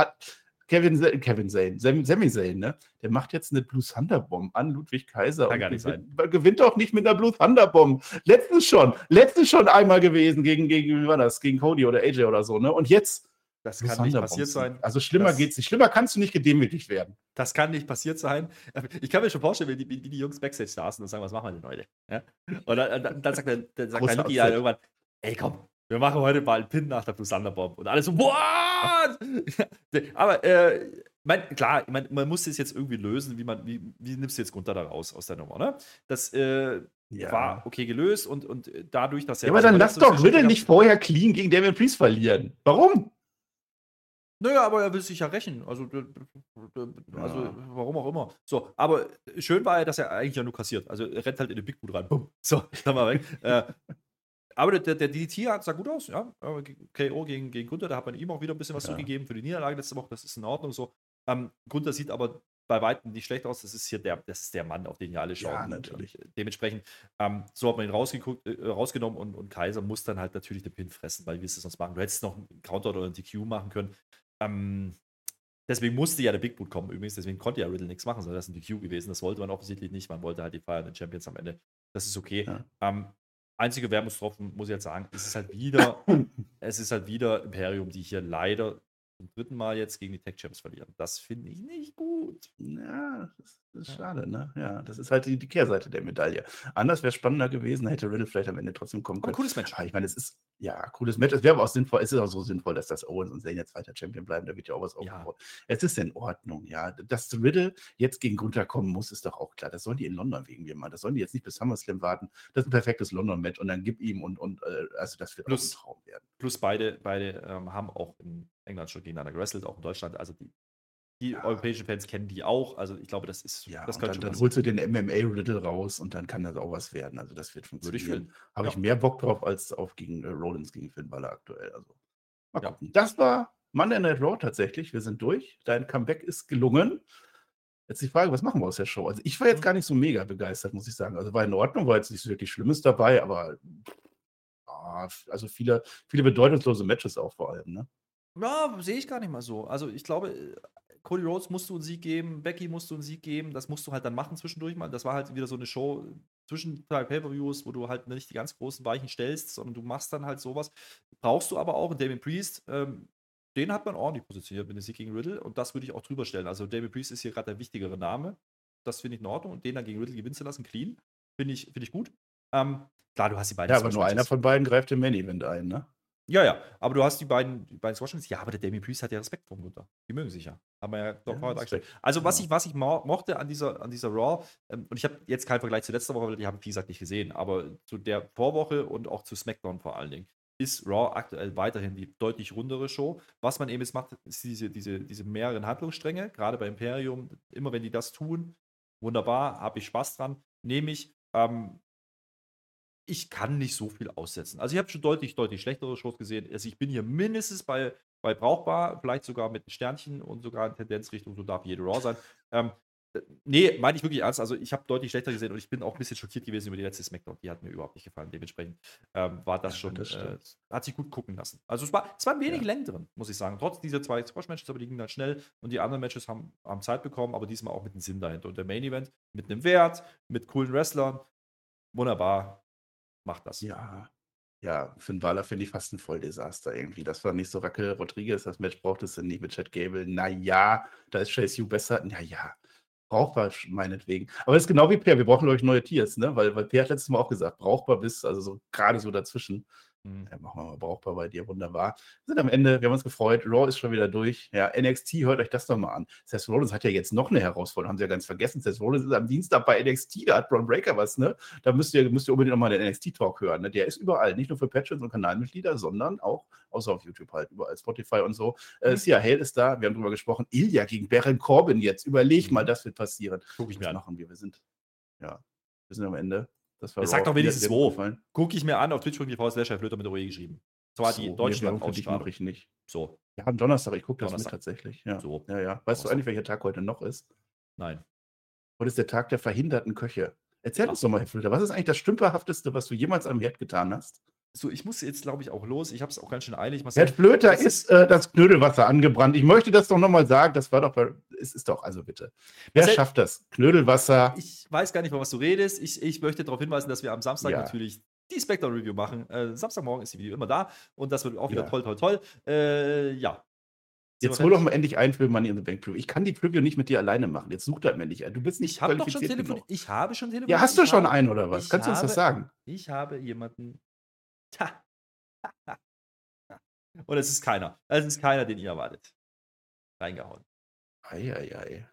Kevin, Kevin Zane, Sammy Zane, ne? Der macht jetzt eine Blue Thunder Bomb an Ludwig Kaiser. Kann gar nicht gewinnt, sein. Gewinnt doch nicht mit einer Blue Thunder Bomb. Letztens schon, letztens schon einmal gewesen gegen, gegen, wie war das? Gegen Cody oder AJ oder so, ne? Und jetzt das kann nicht passiert sein. Also schlimmer das, geht's nicht. Schlimmer kannst du nicht gedemütigt werden. Das kann nicht passiert sein. Ich kann mir schon vorstellen, wie die, die Jungs Backstage saßen und sagen, was machen wir denn heute? Ja? Und dann, dann, dann sagt der, dann sagt der Lucky halt irgendwann, ey komm, wir machen heute mal einen Pin nach der Plus Thunderbomb. Und alle so, what? Aber, äh, mein, klar, ich mein, man muss das jetzt irgendwie lösen, wie, man, wie, wie nimmst du jetzt Gunther da raus aus der Nummer, ne? Das äh, Ja. war okay gelöst und, und dadurch, dass er. Ja, aber dann lass doch Riddle nicht vorher clean gegen Damien Priest verlieren. Warum? Naja, aber er will sich ja rächen. Also, also Ja. warum auch immer. So, aber schön war ja, dass er eigentlich ja nur kassiert. Also er rennt halt in den Big Boot rein. Bumm. So, dann mal weg. äh, aber der, der DDT sah gut aus, ja. Ge- KO gegen, gegen Gunther, da hat man ihm auch wieder ein bisschen was Ja. zurückgegeben für die Niederlage letzte Woche. Das ist in Ordnung so. Ähm, Gunther sieht aber bei weitem nicht schlecht aus. Das ist hier der, das ist der Mann, auf den hier alle schauen. Ja, natürlich. Und dementsprechend, ähm, so hat man ihn rausgeguckt, äh, rausgenommen und, und Kaiser muss dann halt natürlich den Pin fressen, weil wie es sonst machen? Du hättest noch einen Counter oder einen DQ machen können. Ähm, deswegen musste ja der Big Boot kommen übrigens, deswegen konnte ja Riddle nichts machen, sondern das ist ein DQ gewesen. Das wollte man offensichtlich nicht. Man wollte halt die feiernden Champions am Ende. Das ist okay. Ja. Ähm, einzige Wermutstropfen, muss ich jetzt sagen, es ist halt wieder, es ist halt wieder Imperium, die hier leider zum dritten Mal jetzt gegen die Tech Champs verlieren. Das finde ich nicht gut. Ja, das ist, das ist Ja. schade, ne? Ja, das ist halt die, die Kehrseite der Medaille. Anders wäre spannender gewesen, hätte Riddle vielleicht am Ende trotzdem kommen Aber können. cooles Match. Aber ich meine, es ist, ja, cooles Match. Es wäre aber auch sinnvoll, es ist auch so sinnvoll, dass das Owens und Zayn jetzt weiter Champion bleiben, da wird ja auch was Ja. aufgebaut. Es ist in Ordnung, ja. Dass Riddle jetzt gegen Gunther kommen muss, ist doch auch klar. Das sollen die in London wegen mir machen. Das sollen die jetzt nicht bis SummerSlam warten. Das ist ein perfektes London-Match und dann gib ihm und, und äh, also das wird Plus- auch ein Traum werden. Plus beide, beide ähm, haben auch in England schon gegeneinander gewrestelt, auch in Deutschland. Also die, die Ja. europäischen Fans kennen die auch. Also ich glaube, das ist, Ja, das könnte dann, dann holst du den MMA-Riddle raus und dann kann das auch was werden. Also das wird Würde ich funktionieren. fühlen. Habe Ja. ich mehr Bock drauf als auf gegen äh, Rollins gegen Finn Balor aktuell. Also mal Ja. gucken. Das war Monday Night Raw tatsächlich. Wir sind durch. Dein Comeback ist gelungen. Jetzt die Frage, was machen wir aus der Show? Also ich war jetzt Mhm. gar nicht so mega begeistert, muss ich sagen. Also war in Ordnung, war jetzt nicht so wirklich Schlimmes dabei, aber ah, also viele, viele bedeutungslose Matches auch vor allem. Ne? Ja, sehe ich gar nicht mal so. Also ich glaube, äh, Cody Rhodes musst du einen Sieg geben, Becky musst du einen Sieg geben, das musst du halt dann machen zwischendurch mal. Das war halt wieder so eine Show zwischen zwei Pay-Per-Views, wo du halt nicht die ganz großen Weichen stellst, sondern du machst dann halt sowas. Brauchst du aber auch. Und Damien Priest, ähm, den hat man ordentlich positioniert mit dem Sieg gegen Riddle und das würde ich auch drüber stellen. Also Damien Priest ist hier gerade der wichtigere Name. Das finde ich in Ordnung und den dann gegen Riddle gewinnen zu lassen, clean, finde ich, finde ich gut. Ähm, klar, du hast die beiden Ja, aber nur einer von beiden greift im Main-Event ein, ne? Ja, ja, aber du hast die beiden, die beiden Squash Ja, aber der Damien Priest hat ja Respekt vor Gunther. Die mögen sich ja. Haben wir ja doch Ja, dargestellt. Also, was Ja. ich, was ich mo mochte an dieser, an dieser Raw, ähm, und ich habe jetzt keinen Vergleich zu letzter Woche, weil die habe ich, wie gesagt, nicht gesehen, aber zu der Vorwoche und auch zu SmackDown vor allen Dingen, ist Raw aktuell weiterhin die deutlich rundere Show. Was man eben jetzt macht, ist diese, diese, diese mehreren Handlungsstränge, gerade bei Imperium, immer wenn die das tun, wunderbar, habe ich Spaß dran. Nehme ich, ähm, ich kann nicht so viel aussetzen. Also ich habe schon deutlich, deutlich schlechtere Shows gesehen. Also ich bin hier mindestens bei, bei brauchbar, vielleicht sogar mit einem Sternchen und sogar in Tendenzrichtung, so darf jede Raw sein. Ähm, äh, nee, meine ich wirklich ernst. Also ich habe deutlich schlechter gesehen und ich bin auch ein bisschen schockiert gewesen über die letzte Smackdown. Die hat mir überhaupt nicht gefallen. Dementsprechend ähm, war das Ja, schon, das äh, hat sich gut gucken lassen. Also es war, es waren wenig Ja. Längen drin, muss ich sagen. Trotz dieser zwei Squash-Matches, aber die gingen dann schnell und die anderen Matches haben, haben Zeit bekommen, aber diesmal auch mit einem Sinn dahinter. Und der Main-Event mit einem Wert, mit coolen Wrestlern, wunderbar, macht das. Ja. Ja, Finn Balor finde ich fast ein Volldesaster irgendwie. Das war nicht so Raquel Rodriguez. Das Match brauchtest du nicht mit Chad Gable. Naja, da ist Chase U besser. Naja, brauchbar meinetwegen. Aber das ist genau wie Per. Wir brauchen, glaube ich, neue Tiers, ne? Weil, weil Per hat letztes Mal auch gesagt, brauchbar bis, also so gerade so dazwischen. Mhm. Ja, machen wir mal brauchbar bei dir, wunderbar. Wir sind am Ende, wir haben uns gefreut. Raw ist schon wieder durch. Ja, NXT, hört euch das doch mal an. Seth Rollins hat ja jetzt noch eine Herausforderung, haben sie ja ganz vergessen. Seth Rollins ist am Dienstag bei NXT, da hat Braun Breaker was, ne? Da müsst ihr, müsst ihr unbedingt nochmal den NXT-Talk hören. Ne? Der ist überall, nicht nur für Patrons und Kanalmitglieder, sondern auch, außer auf YouTube halt, überall, Spotify und so. Äh, Mhm. Sia Hale ist da, wir haben drüber gesprochen. Ilya gegen Baron Corbin jetzt. Überleg Mhm. mal, das wird passieren. Gucke ich mir an. machen wir? Wir sind, ja, wir sind am Ende. Das war sag doch wenigstens hat wo. Gucke ich mir an auf twitch.tv slash Flöter mit OE geschrieben. Zwar So, die nee, Deutschland für dich mache ich nicht. So, Ja, am Donnerstag, ich gucke das mit tatsächlich. Ja. so, ja, ja. Weißt du eigentlich, welcher Tag heute noch ist? nein. Heute ist der Tag der verhinderten Köche. Erzähl uns doch mal, Herr Flöter, was ist eigentlich das Stümperhafteste, was du jemals am Herd getan hast? So, ich muss jetzt, glaube ich, auch los. Ich habe es auch ganz schön eilig. Herr Marcel. Flöter das ist äh, das Knödelwasser angebrannt. Ich möchte das doch nochmal sagen. Das war doch, es ist doch, also bitte. Wer Marcel- schafft das? Knödelwasser. Ich weiß gar nicht, von was du redest. Ich, ich möchte darauf hinweisen, dass wir am Samstag Ja. natürlich die Spectre Review machen. Äh, Samstagmorgen ist die Video immer da und das wird auch wieder Ja. toll, toll, toll. Äh, ja. Sind Jetzt hol doch mal endlich ein für Money in the Bank Preview. Ich kann die Preview nicht mit dir alleine machen. Jetzt such das mir nicht ein. Du bist nicht Ich habe doch schon qualifiziert telefoniert. genug. Ich habe schon telefoniert. Ja, hast du schon habe- einen oder was? Kannst du uns das sagen? Ich habe jemanden. Und es ist keiner. Es ist keiner, den ihr erwartet. Reingehauen. Eieiei.